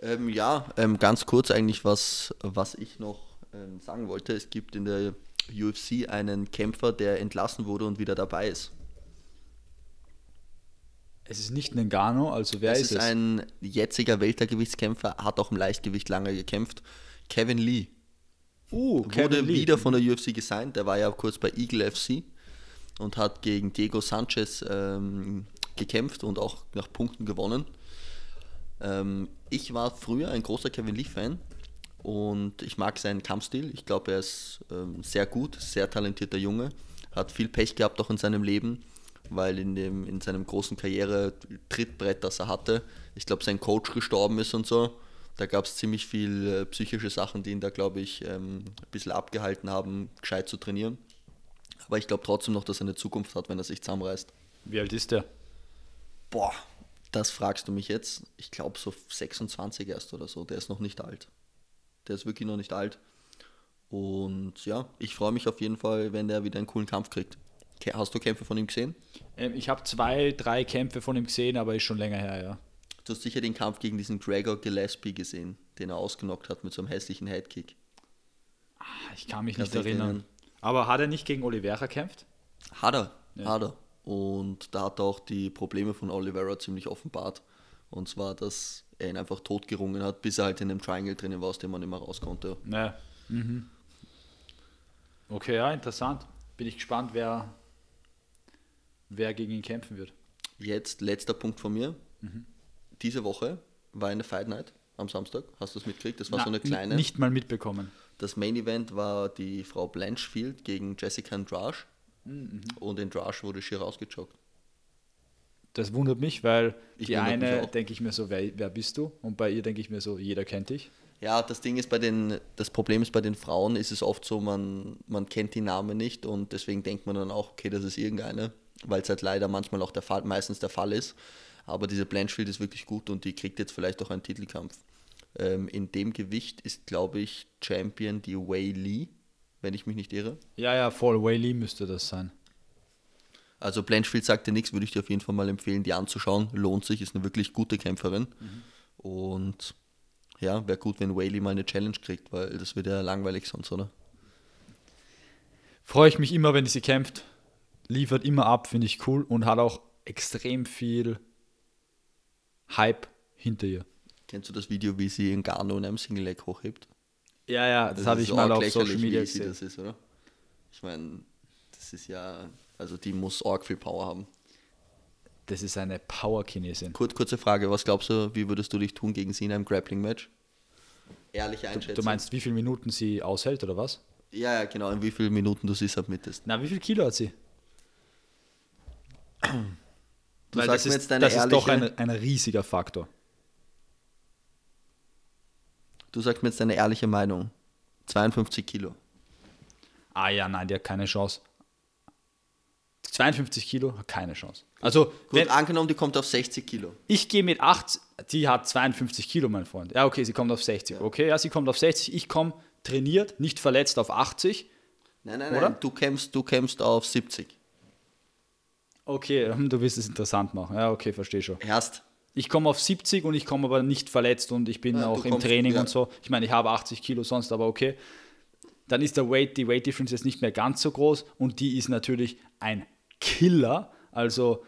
Ähm, ja, ähm, ganz kurz eigentlich, was, was ich noch ähm, sagen wollte. Es gibt in der UFC einen Kämpfer, der entlassen wurde und wieder dabei ist. Es ist nicht ein Gano, also wer es ist, ist es? ein jetziger Weltergewichtskämpfer, hat auch im Leichtgewicht lange gekämpft. Kevin Lee. Uh, Kevin wurde Lee. wieder von der UFC gesigned. Der war ja kurz bei Eagle FC und hat gegen Diego Sanchez ähm, gekämpft und auch nach Punkten gewonnen. Ähm, ich war früher ein großer Kevin Lee-Fan und ich mag seinen Kampfstil. Ich glaube, er ist ähm, sehr gut, sehr talentierter Junge, hat viel Pech gehabt auch in seinem Leben weil in, dem, in seinem großen Karriere-Trittbrett, das er hatte, ich glaube, sein Coach gestorben ist und so. Da gab es ziemlich viel äh, psychische Sachen, die ihn da, glaube ich, ähm, ein bisschen abgehalten haben, gescheit zu trainieren. Aber ich glaube trotzdem noch, dass er eine Zukunft hat, wenn er sich zusammenreißt. Wie alt ist der? Boah, das fragst du mich jetzt. Ich glaube so 26 erst oder so. Der ist noch nicht alt. Der ist wirklich noch nicht alt. Und ja, ich freue mich auf jeden Fall, wenn der wieder einen coolen Kampf kriegt. Hast du Kämpfe von ihm gesehen? Ähm, ich habe zwei, drei Kämpfe von ihm gesehen, aber ist schon länger her, ja. Du hast sicher den Kampf gegen diesen Gregor Gillespie gesehen, den er ausgenockt hat mit so einem hässlichen Headkick. Ah, Ich kann mich Kannst nicht erinnern. erinnern? Aber hat er nicht gegen Oliveira gekämpft? Hat er, hat er. Und da hat er auch die Probleme von Oliveira ziemlich offenbart. Und zwar, dass er ihn einfach totgerungen hat, bis er halt in einem Triangle drinnen war, aus dem man immer raus konnte. Ja. Mhm. Okay, ja, interessant. Bin ich gespannt, wer, wer gegen ihn kämpfen wird. Jetzt letzter Punkt von mir. Diese Woche war eine Fight Night am Samstag. Hast du es mitgekriegt? Das war Na, so eine kleine. Nicht mal mitbekommen. Das Main Event war die Frau Blanchfield gegen Jessica Andrade. Mhm. Und Andrade wurde schier rausgejoggt. Das wundert mich, weil Ich die eine denke ich mir so, wer, wer bist du? Und bei ihr denke ich mir so, jeder kennt dich. Ja, das Ding ist bei den, das Problem ist bei den Frauen ist es oft so, man, man kennt die Namen nicht und deswegen denkt man dann auch, okay, das ist irgendeine, weil es halt leider manchmal auch der Fall, meistens der Fall ist. Aber diese Blanchfield ist wirklich gut und die kriegt jetzt vielleicht auch einen Titelkampf. Ähm, in dem Gewicht ist, glaube ich, Champion die Wei Lee, wenn ich mich nicht irre. Ja, ja, voll Whaley müsste das sein. Also Blanchfield sagt dir nichts, würde ich dir auf jeden Fall mal empfehlen, die anzuschauen. Lohnt sich, ist eine wirklich gute Kämpferin. Und ja, wäre gut, wenn Whaley mal eine Challenge kriegt, weil das wird ja langweilig sonst, oder? Freue ich mich immer, wenn sie kämpft. Liefert immer ab, finde ich cool und hat auch extrem viel Hype hinter ihr. Kennst du das Video, wie sie in Garno in einem Single Leg hochhebt? Ja, ja, das, habe ist ich mal auf Social Media gesehen. das ist, oder? Ich meine, das ist ja, also die muss arg viel Power haben. Das ist eine Power-Chinesin. Kur kurze Frage, was glaubst du, wie würdest du dich tun gegen sie in einem Grappling-Match? Ehrliche Einschätzung. Du meinst, wie viele Minuten sie aushält oder was? Ja, ja, genau, in wie vielen Minuten du sie submittest. Na, wie viel Kilo hat sie? Du Weil sagst das mir ist, jetzt deine das ist doch ehrliche- ein, ein riesiger Faktor. Du sagst mir jetzt deine ehrliche Meinung. 52 Kilo. Ah ja, nein, die hat keine Chance. 52 Kilo, hat keine Chance. Also, Gut, wenn, angenommen, die kommt auf 60 Kilo. ich gehe mit 80, die hat 52 Kilo, mein Freund. Ja, okay, sie kommt auf 60. Okay, ja, sie kommt auf 60. Ich komme trainiert, nicht verletzt auf 80. Nein, nein, Oder? nein, du kämpfst, du kämpfst auf 70. Okay, hm, du willst es interessant machen. Ja, okay, verstehe schon. Erst. Ich komme auf 70 und ich komme aber nicht verletzt und ich bin Ja, auch im kommst- Training ja. und so. Ich meine, ich habe 80 Kilo sonst, aber okay. Dann ist der Weight, die Weight Difference jetzt nicht mehr ganz so groß und die ist natürlich ein Killer. Also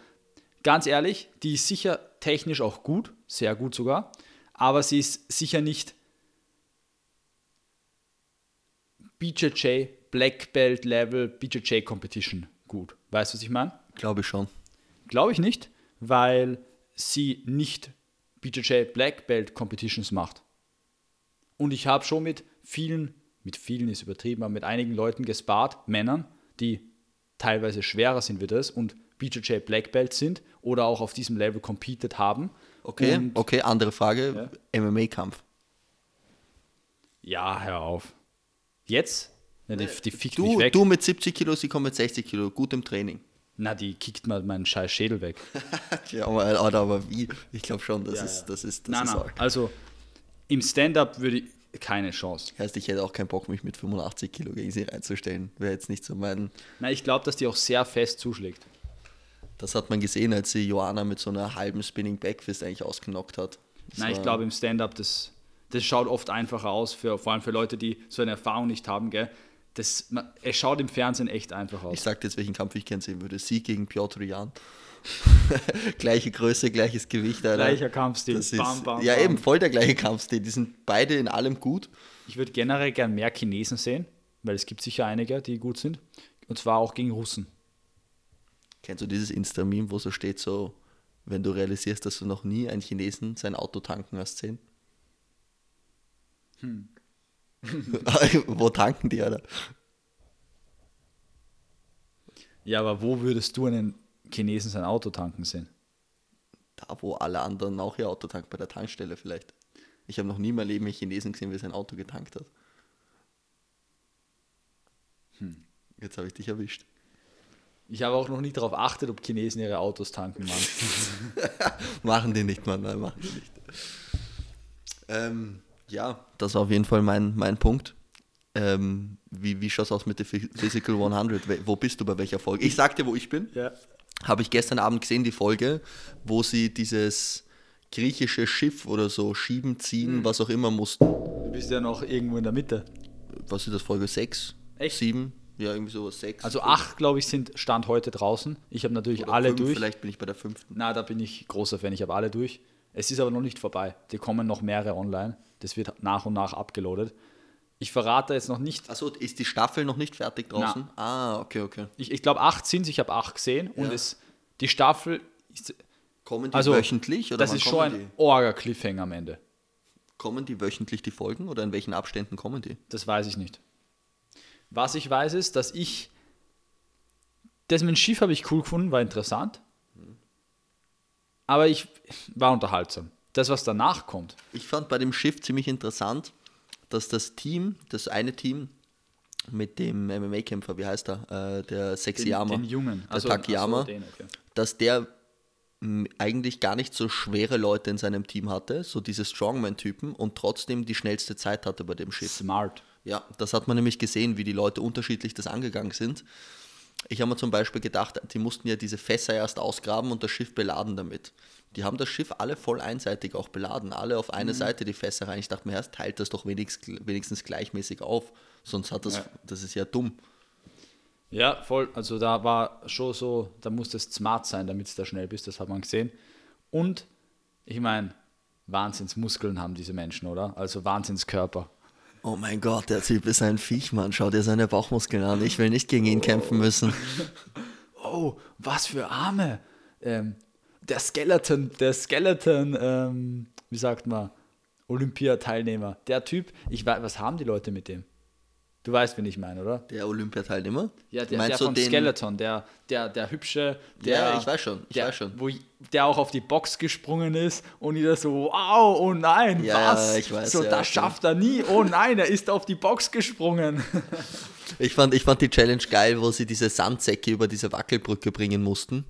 ganz ehrlich, die ist sicher technisch auch gut, sehr gut sogar, aber sie ist sicher nicht BJJ Black Belt Level BJJ Competition gut. Weißt du, was ich meine? Glaube ich schon. Glaube ich nicht, weil sie nicht BJJ Black Belt Competitions macht. Und ich habe schon mit vielen, mit vielen ist übertrieben, aber mit einigen Leuten gespart, Männern, die teilweise schwerer sind wie das und BJJ Black Belt sind oder auch auf diesem Level competed haben. Okay, Und, okay, andere Frage. MMA-Kampf. Ja, hör auf. Jetzt? Ja, die, die fickt mich Du, weg. du mit 70 Kilo, sie kommt mit 60 Kilo, gut im Training. Na, die kickt mal meinen scheiß Schädel weg. ja, aber, aber, aber wie? Ich glaube schon, das Ja, ist, das ist, das Nein, ist nein. arg. Also im Stand-up würde ich keine Chance. Heißt, ich hätte auch keinen Bock, mich mit 85 Kilo gegen sie reinzustellen. Wäre jetzt nicht so mein. Na, ich glaube, dass die auch sehr fest zuschlägt. Das hat man gesehen, als sie Joanna mit so einer halben Spinning Backfist eigentlich ausgenockt hat. Das Nein, ich glaube im Stand-up, das, das schaut oft einfacher aus, für, vor allem für Leute, die so eine Erfahrung nicht haben. Gell? Das, man, es schaut im Fernsehen echt einfach aus. Ich sag jetzt, welchen Kampf ich gern sehen würde. Sie gegen Piotr Jan. Gleiche Größe, gleiches Gewicht. Alter. Gleicher Kampfstil. Ist, Bam, bam, ja, bam. eben, voll der gleiche Kampfstil. Die sind beide in allem gut. Ich würde generell gern mehr Chinesen sehen, weil es gibt sicher einige, die gut sind. Und zwar auch gegen Russen. Kennst du dieses Insta-Meme, wo so steht, so, wenn du realisierst, dass du noch nie einen Chinesen sein Auto tanken hast sehen? Hm. wo tanken die, Alter? Ja, aber wo würdest du einen Chinesen sein Auto tanken sehen? Da, wo alle anderen auch ihr Auto tanken, bei der Tankstelle vielleicht. Ich habe noch nie meinem Leben einen Chinesen gesehen, wie sein Auto getankt hat. Hm. Jetzt habe ich dich erwischt. Ich habe auch noch nie darauf achtet, ob Chinesen ihre Autos tanken, Mann. Machen die nicht, Mann, nein, machen die nicht. Ähm, ja, das war auf jeden Fall mein, mein Punkt. Ähm, wie wie schaut es aus mit der Phy- Physical 100? We- Wo bist du bei welcher Folge? Ich sag dir, wo ich bin. ja. Habe ich gestern Abend gesehen, die Folge, wo sie dieses griechische Schiff oder so schieben, ziehen, was auch immer mussten. Du bist ja noch irgendwo in der Mitte. was ist das, Folge 6? Echt? 7? Ja, irgendwie sowas, 6. Also acht, glaube ich, sind Stand heute draußen. Ich habe natürlich Oder alle fünf, durch. Vielleicht bin ich bei der fünften. Na, da bin ich großer Fan. Ich habe alle durch. Es ist aber noch nicht vorbei. Die kommen noch mehrere online. Das wird nach und nach abgeloadet. Ich verrate jetzt noch nicht. Achso, ist die Staffel noch nicht fertig draußen? Ah, okay, okay. Ich, ich glaube, acht sind Ich habe acht gesehen. Und Ja. es, die Staffel, ist, Kommen die also wöchentlich? Oder das ist schon ein? Orga-Cliffhanger am Ende. Kommen die wöchentlich die Folgen oder in welchen Abständen kommen die? Das weiß ich nicht. Was ich weiß ist, dass ich. Das mit dem Schiff habe ich cool gefunden, war interessant. Aber ich war unterhaltsam. Das, was danach kommt, Ich fand bei dem Schiff ziemlich interessant, dass das Team, das eine Team mit dem MMA-Kämpfer, wie heißt er, äh, der Sexyama, den, den Jungen, der Also, Takayama, ach so, den, okay. dass der eigentlich gar nicht so schwere Leute in seinem Team hatte, so diese Strongman-Typen und trotzdem die schnellste Zeit hatte bei dem Schiff. Smart. Ja, das hat man nämlich gesehen, wie die Leute unterschiedlich das angegangen sind. Ich habe mir zum Beispiel gedacht, die mussten ja diese Fässer erst ausgraben und das Schiff beladen damit. Die haben das Schiff alle voll einseitig auch beladen, alle auf eine Seite die Fässer rein. Ich dachte mir erst, teilt das doch wenigstens, wenigstens gleichmäßig auf, sonst hat das, Ja. das ist ja dumm. Ja, voll. Also da war schon so, da musste es smart sein, damit du da schnell bist, das hat man gesehen. Und ich meine, Wahnsinnsmuskeln haben diese Menschen, oder? Also Wahnsinnskörper. Oh mein Gott, der Typ ist ein Viech, Mann. Schau dir seine Bauchmuskeln an. Ich will nicht gegen ihn kämpfen müssen. Oh, was für Arme. Ähm, der Skeleton, der Skeleton, ähm, wie sagt man, Olympiateilnehmer. Der Typ, ich weiß, was haben die Leute mit dem? Du weißt, wen ich meine, oder? Der Olympiateilnehmer? Ja, der, Meinst der von den- Skeleton, der, der, der hübsche, der. Ja, ich weiß schon, ich der, weiß schon. Wo, der auch auf die Box gesprungen ist und jeder so, wow, oh nein, Ja, was? ja, ich weiß, so, ja, das schafft er nie, oh nein, er ist auf die Box gesprungen. Ich fand, ich fand die Challenge geil, wo sie diese Sandsäcke über diese Wackelbrücke bringen mussten.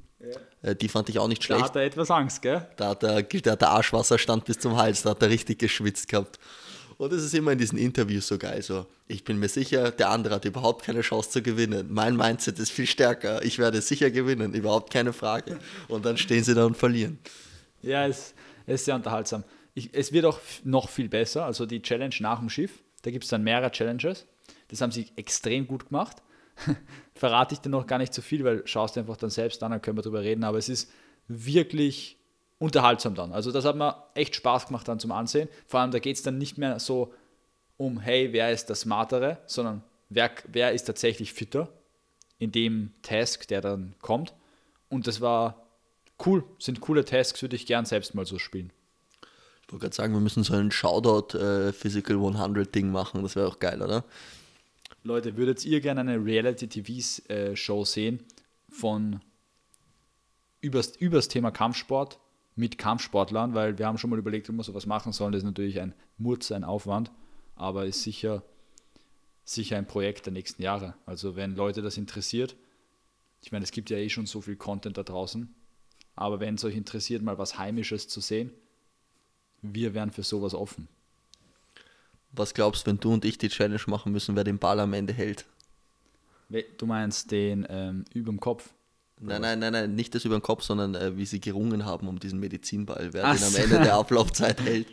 Äh, Die fand ich auch nicht Da schlecht. hat er etwas Angst, gell? Da hat der, der, der Arschwasserstand bis zum Hals, da hat er richtig geschwitzt gehabt. Und es ist immer in diesen Interviews so geil, so, ich bin mir sicher, der andere hat überhaupt keine Chance zu gewinnen. Mein Mindset ist viel stärker, ich werde sicher gewinnen, überhaupt keine Frage. Und dann stehen sie da und verlieren. Ja, es, ist sehr unterhaltsam. Ich, es wird auch noch viel besser. Also die Challenge nach dem Schiff, da gibt es dann mehrere Challenges. Das haben sie extrem gut gemacht. Verrate ich dir noch gar nicht so viel, weil schaust du einfach dann selbst an, dann können wir drüber reden. Aber es ist wirklich unterhaltsam dann. Also das hat mir echt Spaß gemacht dann zum Ansehen. Vor allem, da geht es dann nicht mehr so um, hey, wer ist der Smartere, sondern wer, wer ist tatsächlich fitter in dem Task, der dann kommt. Und das war cool, sind coole Tasks, würde ich gern selbst mal so spielen. Ich wollte gerade sagen, wir müssen so ein Shoutout äh, Physical 100 Ding machen, das wäre auch geil, oder? Leute, würdet ihr gerne eine Reality-TV-Show sehen von übers, übers Thema Kampfsport mit Kampfsportlern? Weil wir haben schon mal überlegt, ob wir sowas machen sollen. Das ist natürlich ein Murz, ein Aufwand, aber ist sicher, sicher ein Projekt der nächsten Jahre. Also wenn Leute das interessiert, ich meine, es gibt ja eh schon so viel Content da draußen, aber wenn es euch interessiert, mal was Heimisches zu sehen, wir wären für sowas offen. Was glaubst du, wenn du und ich die Challenge machen müssen, wer den Ball am Ende hält? Du meinst den ähm, überm Kopf? Nein, nein, nein, nein, nicht das über den Kopf, sondern äh, wie sie gerungen haben um diesen Medizinball, wer Ach den am. Ende der Ablaufzeit hält.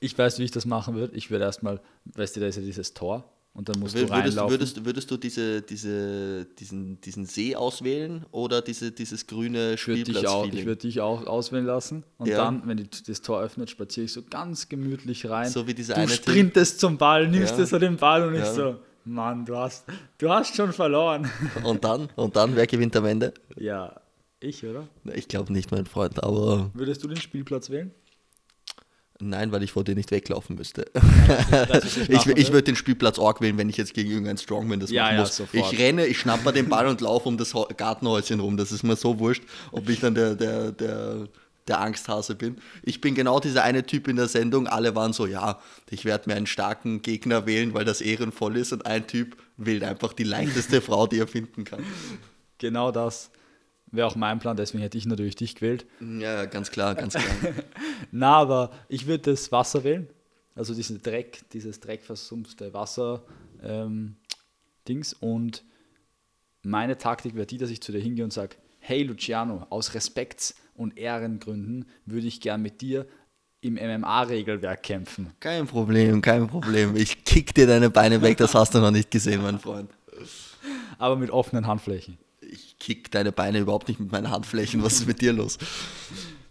Ich weiß, wie ich das machen würde. Ich würde erstmal, weißt du, da ist ja dieses Tor und dann musst Wür- du Würdest, reinlaufen. würdest, würdest du diese, diese, diesen, diesen See auswählen oder diese, dieses grüne ich würde dich, ich würd dich auch auswählen lassen und Ja. dann, wenn die, das Tor öffnet, spaziere ich so ganz gemütlich rein. So wie dieser du eine sprintest zum Ball, nimmst Ja. dir so den Ball und ich Ja. so, Mann, du hast, du hast schon verloren. Und dann, und dann, wer gewinnt am Ende? ja, ich, oder? Ich glaube nicht, mein Freund, aber Würdest du den Spielplatz wählen? nein, weil ich vor dir nicht weglaufen müsste. Dass ich Ich, ich würde den Spielplatz Org wählen, wenn ich jetzt gegen irgendeinen Strongman das Ja, machen ja, muss. sofort. Ich renne, ich schnapper den Ball und laufe um das Gartenhäuschen rum. Das ist mir so wurscht, ob ich dann der, der, der, der Angsthase bin. Ich bin genau dieser eine Typ in der Sendung. Alle waren so, ja, ich werde mir einen starken Gegner wählen, weil das ehrenvoll ist. Und ein Typ wählt einfach die leichteste Frau, die er finden kann. Genau das wäre auch mein Plan, deswegen hätte ich natürlich dich gewählt. Ja, ganz klar, ganz klar. Na, aber ich würde das Wasser wählen. Also diesen Dreck, dieses dreckversumpfte Wasser ähm. Und meine Taktik wäre die, dass ich zu dir hingehe und sage, hey Luciano, aus Respekts- und Ehrengründen würde ich gern mit dir im MMA-Regelwerk kämpfen. Kein Problem, kein Problem. Ich kick dir deine Beine weg, das hast du noch nicht gesehen, mein Freund. Aber mit offenen Handflächen. Ich kick deine Beine überhaupt nicht mit meinen Handflächen. Was ist mit dir los?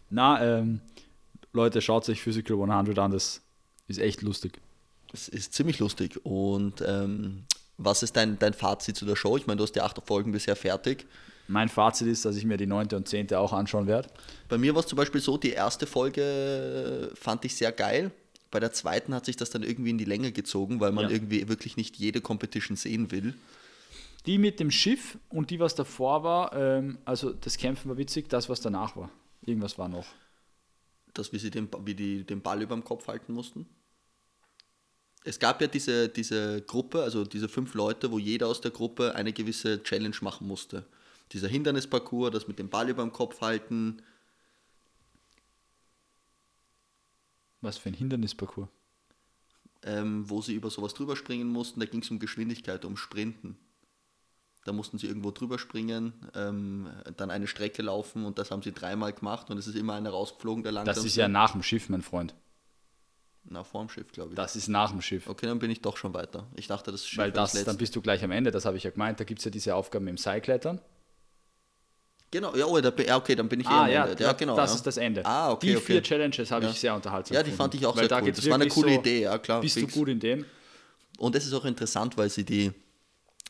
Na, ähm, Leute, schaut sich Physical 100 an, das ist echt lustig. Das ist ziemlich lustig. Und ähm, was ist dein, dein Fazit zu der Show? Ich meine, du hast die acht Folgen bisher fertig. Mein Fazit ist, dass ich mir die neunte und zehnte auch anschauen werde. Bei mir war es zum Beispiel so, die erste Folge fand ich sehr geil. Bei der zweiten hat sich das dann irgendwie in die Länge gezogen, weil man Ja. irgendwie wirklich nicht jede Competition sehen will. Die mit dem Schiff und die, was davor war, ähm, also das Kämpfen war witzig, das, was danach war. Irgendwas war noch. dass wie sie den, wie die den Ball über dem Kopf halten mussten. Es gab ja diese, diese Gruppe, also diese fünf Leute, wo jeder aus der Gruppe eine gewisse Challenge machen musste. Dieser Hindernisparcours, das mit dem Ball über dem Kopf halten. Was für ein Hindernisparcours. ähm, wo sie über sowas drüber springen mussten. Da ging es um Geschwindigkeit, um Sprinten. Da mussten sie irgendwo drüber springen, ähm, dann eine Strecke laufen und das haben sie dreimal gemacht und es ist immer einer rausgeflogen, der langsam Das ist ja nach dem Schiff, mein Freund. Na, vorm Schiff, glaube ich. Das ist nach dem Schiff. Okay, dann bin ich doch schon weiter. Ich dachte, das Schiff Weil das, dann bist du gleich am Ende, das habe ich ja gemeint. Da gibt es ja diese Aufgaben im Seilklettern. Genau, ja, oh, da, okay, dann bin ich eh Ah am ja, Ende. Ja, genau. das ja. ist das Ende. Ah, okay, Die okay. vier Challenges habe Ja. ich sehr unterhaltsam Ja, die gefunden. fand ich auch sehr da cool. Das war eine coole so, Idee, ja klar. Bist fix. du gut in dem? Und es ist auch interessant, weil sie die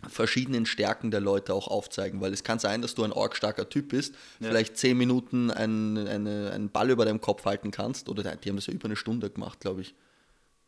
verschiedenen Stärken der Leute auch aufzeigen, weil es kann sein, dass du ein arg starker Typ bist, Ja. vielleicht zehn Minuten einen, eine, einen Ball über deinem Kopf halten kannst, oder die haben das ja über eine Stunde gemacht, glaube ich.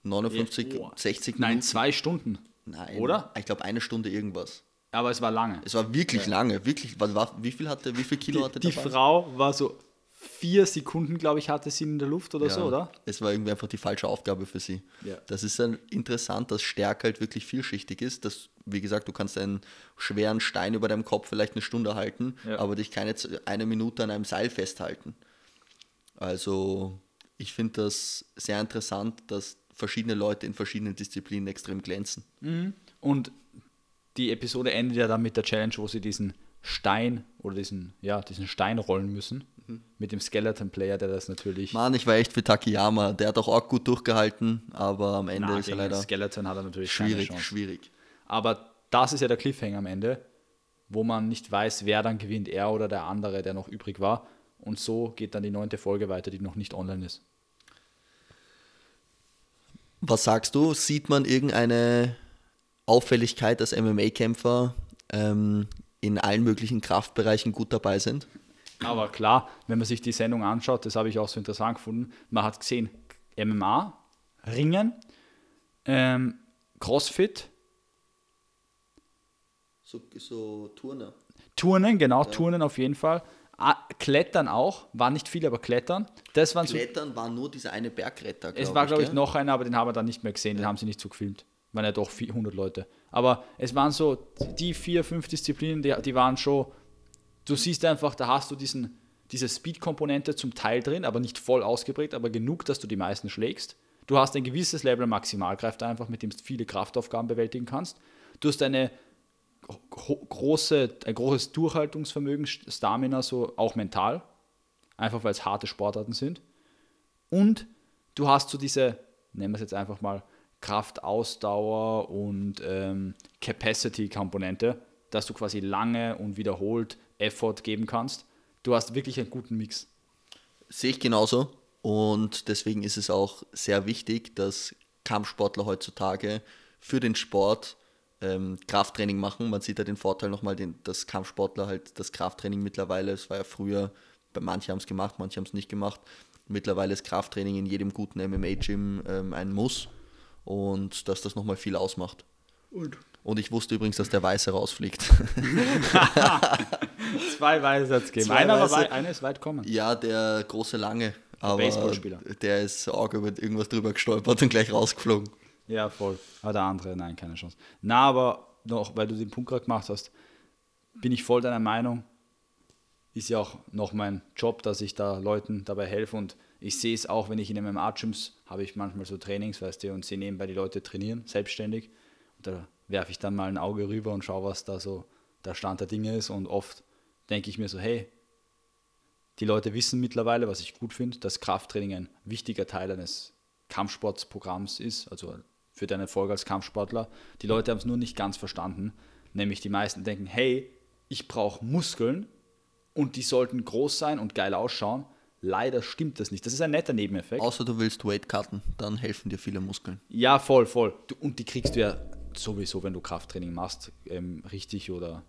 59, Oh. 60 Nein, Minuten. zwei Stunden. Nein, Oder? Ich glaube eine Stunde irgendwas. Aber es war lange. Es war wirklich lange, wirklich. Was war, wie viel hatte, wie viel Kilo hatte Die der Ball? Frau war so vier Sekunden, glaube ich, hatte sie in der Luft oder Ja, so, oder? Es war irgendwie einfach die falsche Aufgabe für sie. Ja. Das ist dann interessant, dass Stärke halt wirklich vielschichtig ist. Dass, wie gesagt, du kannst einen schweren Stein über deinem Kopf vielleicht eine Stunde halten, Ja. aber dich keine eine Minute an einem Seil festhalten. Also ich finde das sehr interessant, dass verschiedene Leute in verschiedenen Disziplinen extrem glänzen. Und die Episode endet ja dann mit der Challenge, wo sie diesen Stein oder diesen, ja, diesen Stein rollen müssen. Mit dem Skeleton Player, der das natürlich. Mann, ich war echt für Takiyama. Der hat auch, auch gut durchgehalten, aber am Ende Na, ist er leider Skeleton hat er natürlich schwierig, schwierig. Aber das ist ja der Cliffhanger am Ende, wo man nicht weiß, wer dann gewinnt, er oder der andere, der noch übrig war. Und so geht dann die neunte Folge weiter, die noch nicht online ist. Was sagst du? Sieht man irgendeine Auffälligkeit, dass MMA-Kämpfer ähm, in allen möglichen Kraftbereichen gut dabei sind? Aber klar, wenn man sich die Sendung anschaut, das habe ich auch so interessant gefunden, man hat gesehen, MMA, Ringen, ähm, Crossfit, So, so Turner. Turnen, genau, Turnen auf jeden Fall. Ah, Klettern auch, war nicht viel, aber Klettern. Das waren so, Klettern war nur dieser eine Bergretter. es war, glaube ich, noch einer, aber den haben wir dann nicht mehr gesehen, den haben sie nicht so gefilmt. Waren ja doch 400 Leute. Aber es waren so die vier, fünf Disziplinen, die, die waren schon, du siehst einfach, da hast du diesen, diese Speed-Komponente zum Teil drin, aber nicht voll ausgeprägt, aber genug, dass du die meisten schlägst. Du hast ein gewisses Level an Maximalkräfte einfach, mit dem du viele Kraftaufgaben bewältigen kannst. Du hast eine gro- große, ein großes Durchhaltungsvermögen, Stamina, so auch mental, einfach weil es harte Sportarten sind. Und du hast so diese, nennen wir es jetzt einfach mal, Kraftausdauer und ähm, Capacity-Komponente, dass du quasi lange und wiederholt Effort geben kannst. Du hast wirklich einen guten Mix. Sehe ich genauso. Und deswegen ist es auch sehr wichtig, dass Kampfsportler heutzutage für den Sport ähm, Krafttraining machen. Man sieht ja den Vorteil nochmal, den, dass Kampfsportler halt das Krafttraining mittlerweile, es war ja früher, manche haben es gemacht, manche haben es nicht gemacht. Mittlerweile ist Krafttraining in jedem guten MMA-Gym ähm, ein Muss und dass das nochmal viel ausmacht. Und ich wusste übrigens, dass der Weiße rausfliegt. Zwei Weiße hat es gegeben. Zwei Einer, war Weiße. wei einer ist weit kommen. Ja, der große Lange. Aber Baseballspieler. der ist arg über irgendwas drüber gestolpert und gleich rausgeflogen. Ja, voll. Aber der andere, nein, keine Chance. Na, aber noch, weil du den Punkt gerade gemacht hast, bin ich voll deiner Meinung. Ist ja auch noch mein Job, dass ich da Leuten dabei helfe und ich sehe es auch, wenn ich in MMA-Gyms habe ich manchmal so Trainings, weißt du, und sehe nebenbei die Leute trainieren, selbstständig. Und da werfe ich dann mal ein Auge rüber und schaue, was da so der Stand der Dinge ist. Und oft denke ich mir so, hey, Die Leute wissen mittlerweile, was ich gut finde, dass Krafttraining ein wichtiger Teil eines Kampfsportprogramms ist, also für deinen Erfolg als Kampfsportler. Die Leute haben es nur nicht ganz verstanden. Nämlich die meisten denken, hey, ich brauche Muskeln und die sollten groß sein und geil ausschauen. Leider stimmt das nicht. Das ist ein netter Nebeneffekt. Außer du willst Weight cutten, dann helfen dir viele Muskeln. Ja, voll, voll. Du, und die kriegst du ja sowieso, wenn du Krafttraining machst, ähm, richtig oder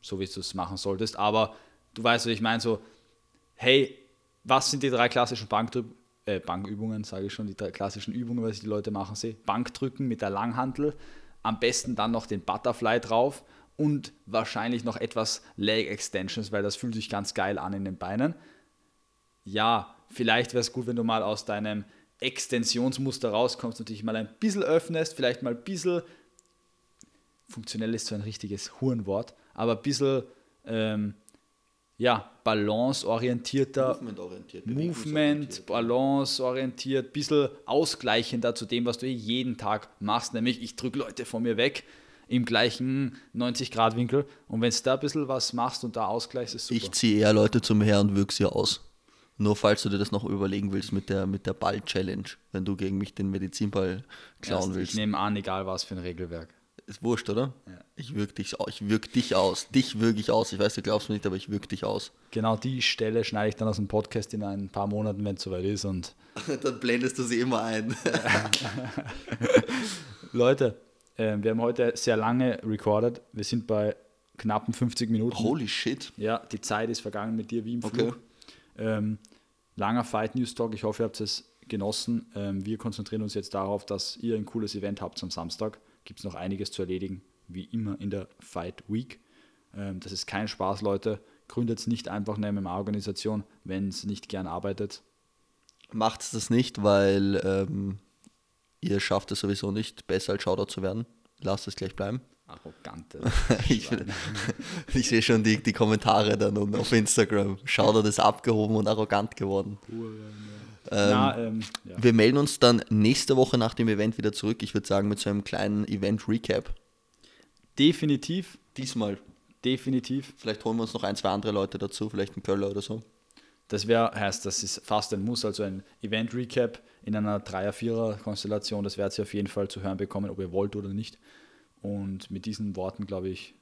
so, wie du es machen solltest. Aber du weißt, was ich meine, so, hey, was sind die drei klassischen Bankdrücken? Äh, Bankübungen, sage ich schon, die drei klassischen Übungen, was ich die Leute machen sehe. Bankdrücken mit der Langhantel, am besten dann noch den Butterfly drauf und wahrscheinlich noch etwas Leg Extensions, weil das fühlt sich ganz geil an in den Beinen. Ja, vielleicht wäre es gut, wenn du mal aus deinem Extensionsmuster rauskommst und dich mal ein bisschen öffnest, vielleicht mal ein bisschen, funktionell ist so ein richtiges Hurenwort, aber ein bisschen ähm, ja, balanceorientierter, Movement-orientiert. Movement, balanceorientiert, ein bisschen ausgleichender zu dem, was du jeden Tag machst, nämlich ich drücke Leute von mir weg im gleichen 90-Grad-Winkel und wenn du da ein bisschen was machst und da ausgleichst, ist super. Ich ziehe eher Leute zum her und wirke sie aus. Nur falls du dir das noch überlegen willst mit der, mit der Ball-Challenge, wenn du gegen mich den Medizinball klauen Erst, willst. Ich nehme an, egal was für ein Regelwerk. Ist wurscht, oder? Ja. Ich wirke dich, ich wirk dich aus. Dich wirke ich aus. Ich weiß, du glaubst mir nicht, aber ich wirke dich aus. Genau die Stelle schneide ich dann aus dem Podcast in ein paar Monaten, wenn es soweit ist. Und Dann blendest du sie immer ein. Leute, äh, wir haben heute sehr lange recorded. Wir sind bei knappen 50 Minuten. Holy shit. Ja, die Zeit ist vergangen mit dir wie im Okay. Ähm, langer Fight News Talk. Ich hoffe, ihr habt es genossen. Ähm, wir konzentrieren uns jetzt darauf, dass ihr ein cooles Event habt am Samstag. Gibt es noch einiges zu erledigen, wie immer in der Fight Week. Ähm, das ist kein Spaß, Leute. Gründet nicht einfach eine MMA-Organisation, wenn es nicht gern arbeitet. Macht das nicht, weil ähm, ihr schafft es sowieso nicht, besser als Shoutout zu werden. Lasst es gleich bleiben. Arrogante. Ich, ich sehe schon die, die Kommentare dann unten auf Instagram. Shoutout ist abgehoben und arrogant geworden. Na, ähm, ja. Wir melden uns dann nächste Woche nach dem Event wieder zurück. Ich würde sagen, mit so einem kleinen Event-Recap. Definitiv, Diesmal. definitiv. Vielleicht holen wir uns noch ein, zwei andere Leute dazu, vielleicht ein Köller oder so. Das wäre, heißt, das ist fast ein Muss, also ein Event-Recap in einer Dreier-Vierer-Konstellation. Das werdet ihr auf jeden Fall zu hören bekommen, ob ihr wollt oder nicht. Und mit diesen Worten, glaube ich,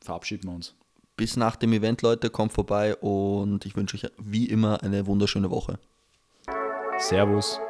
verabschieden wir uns. Bis nach dem Event, Leute, kommt vorbei und ich wünsche euch wie immer eine wunderschöne Woche. Servus.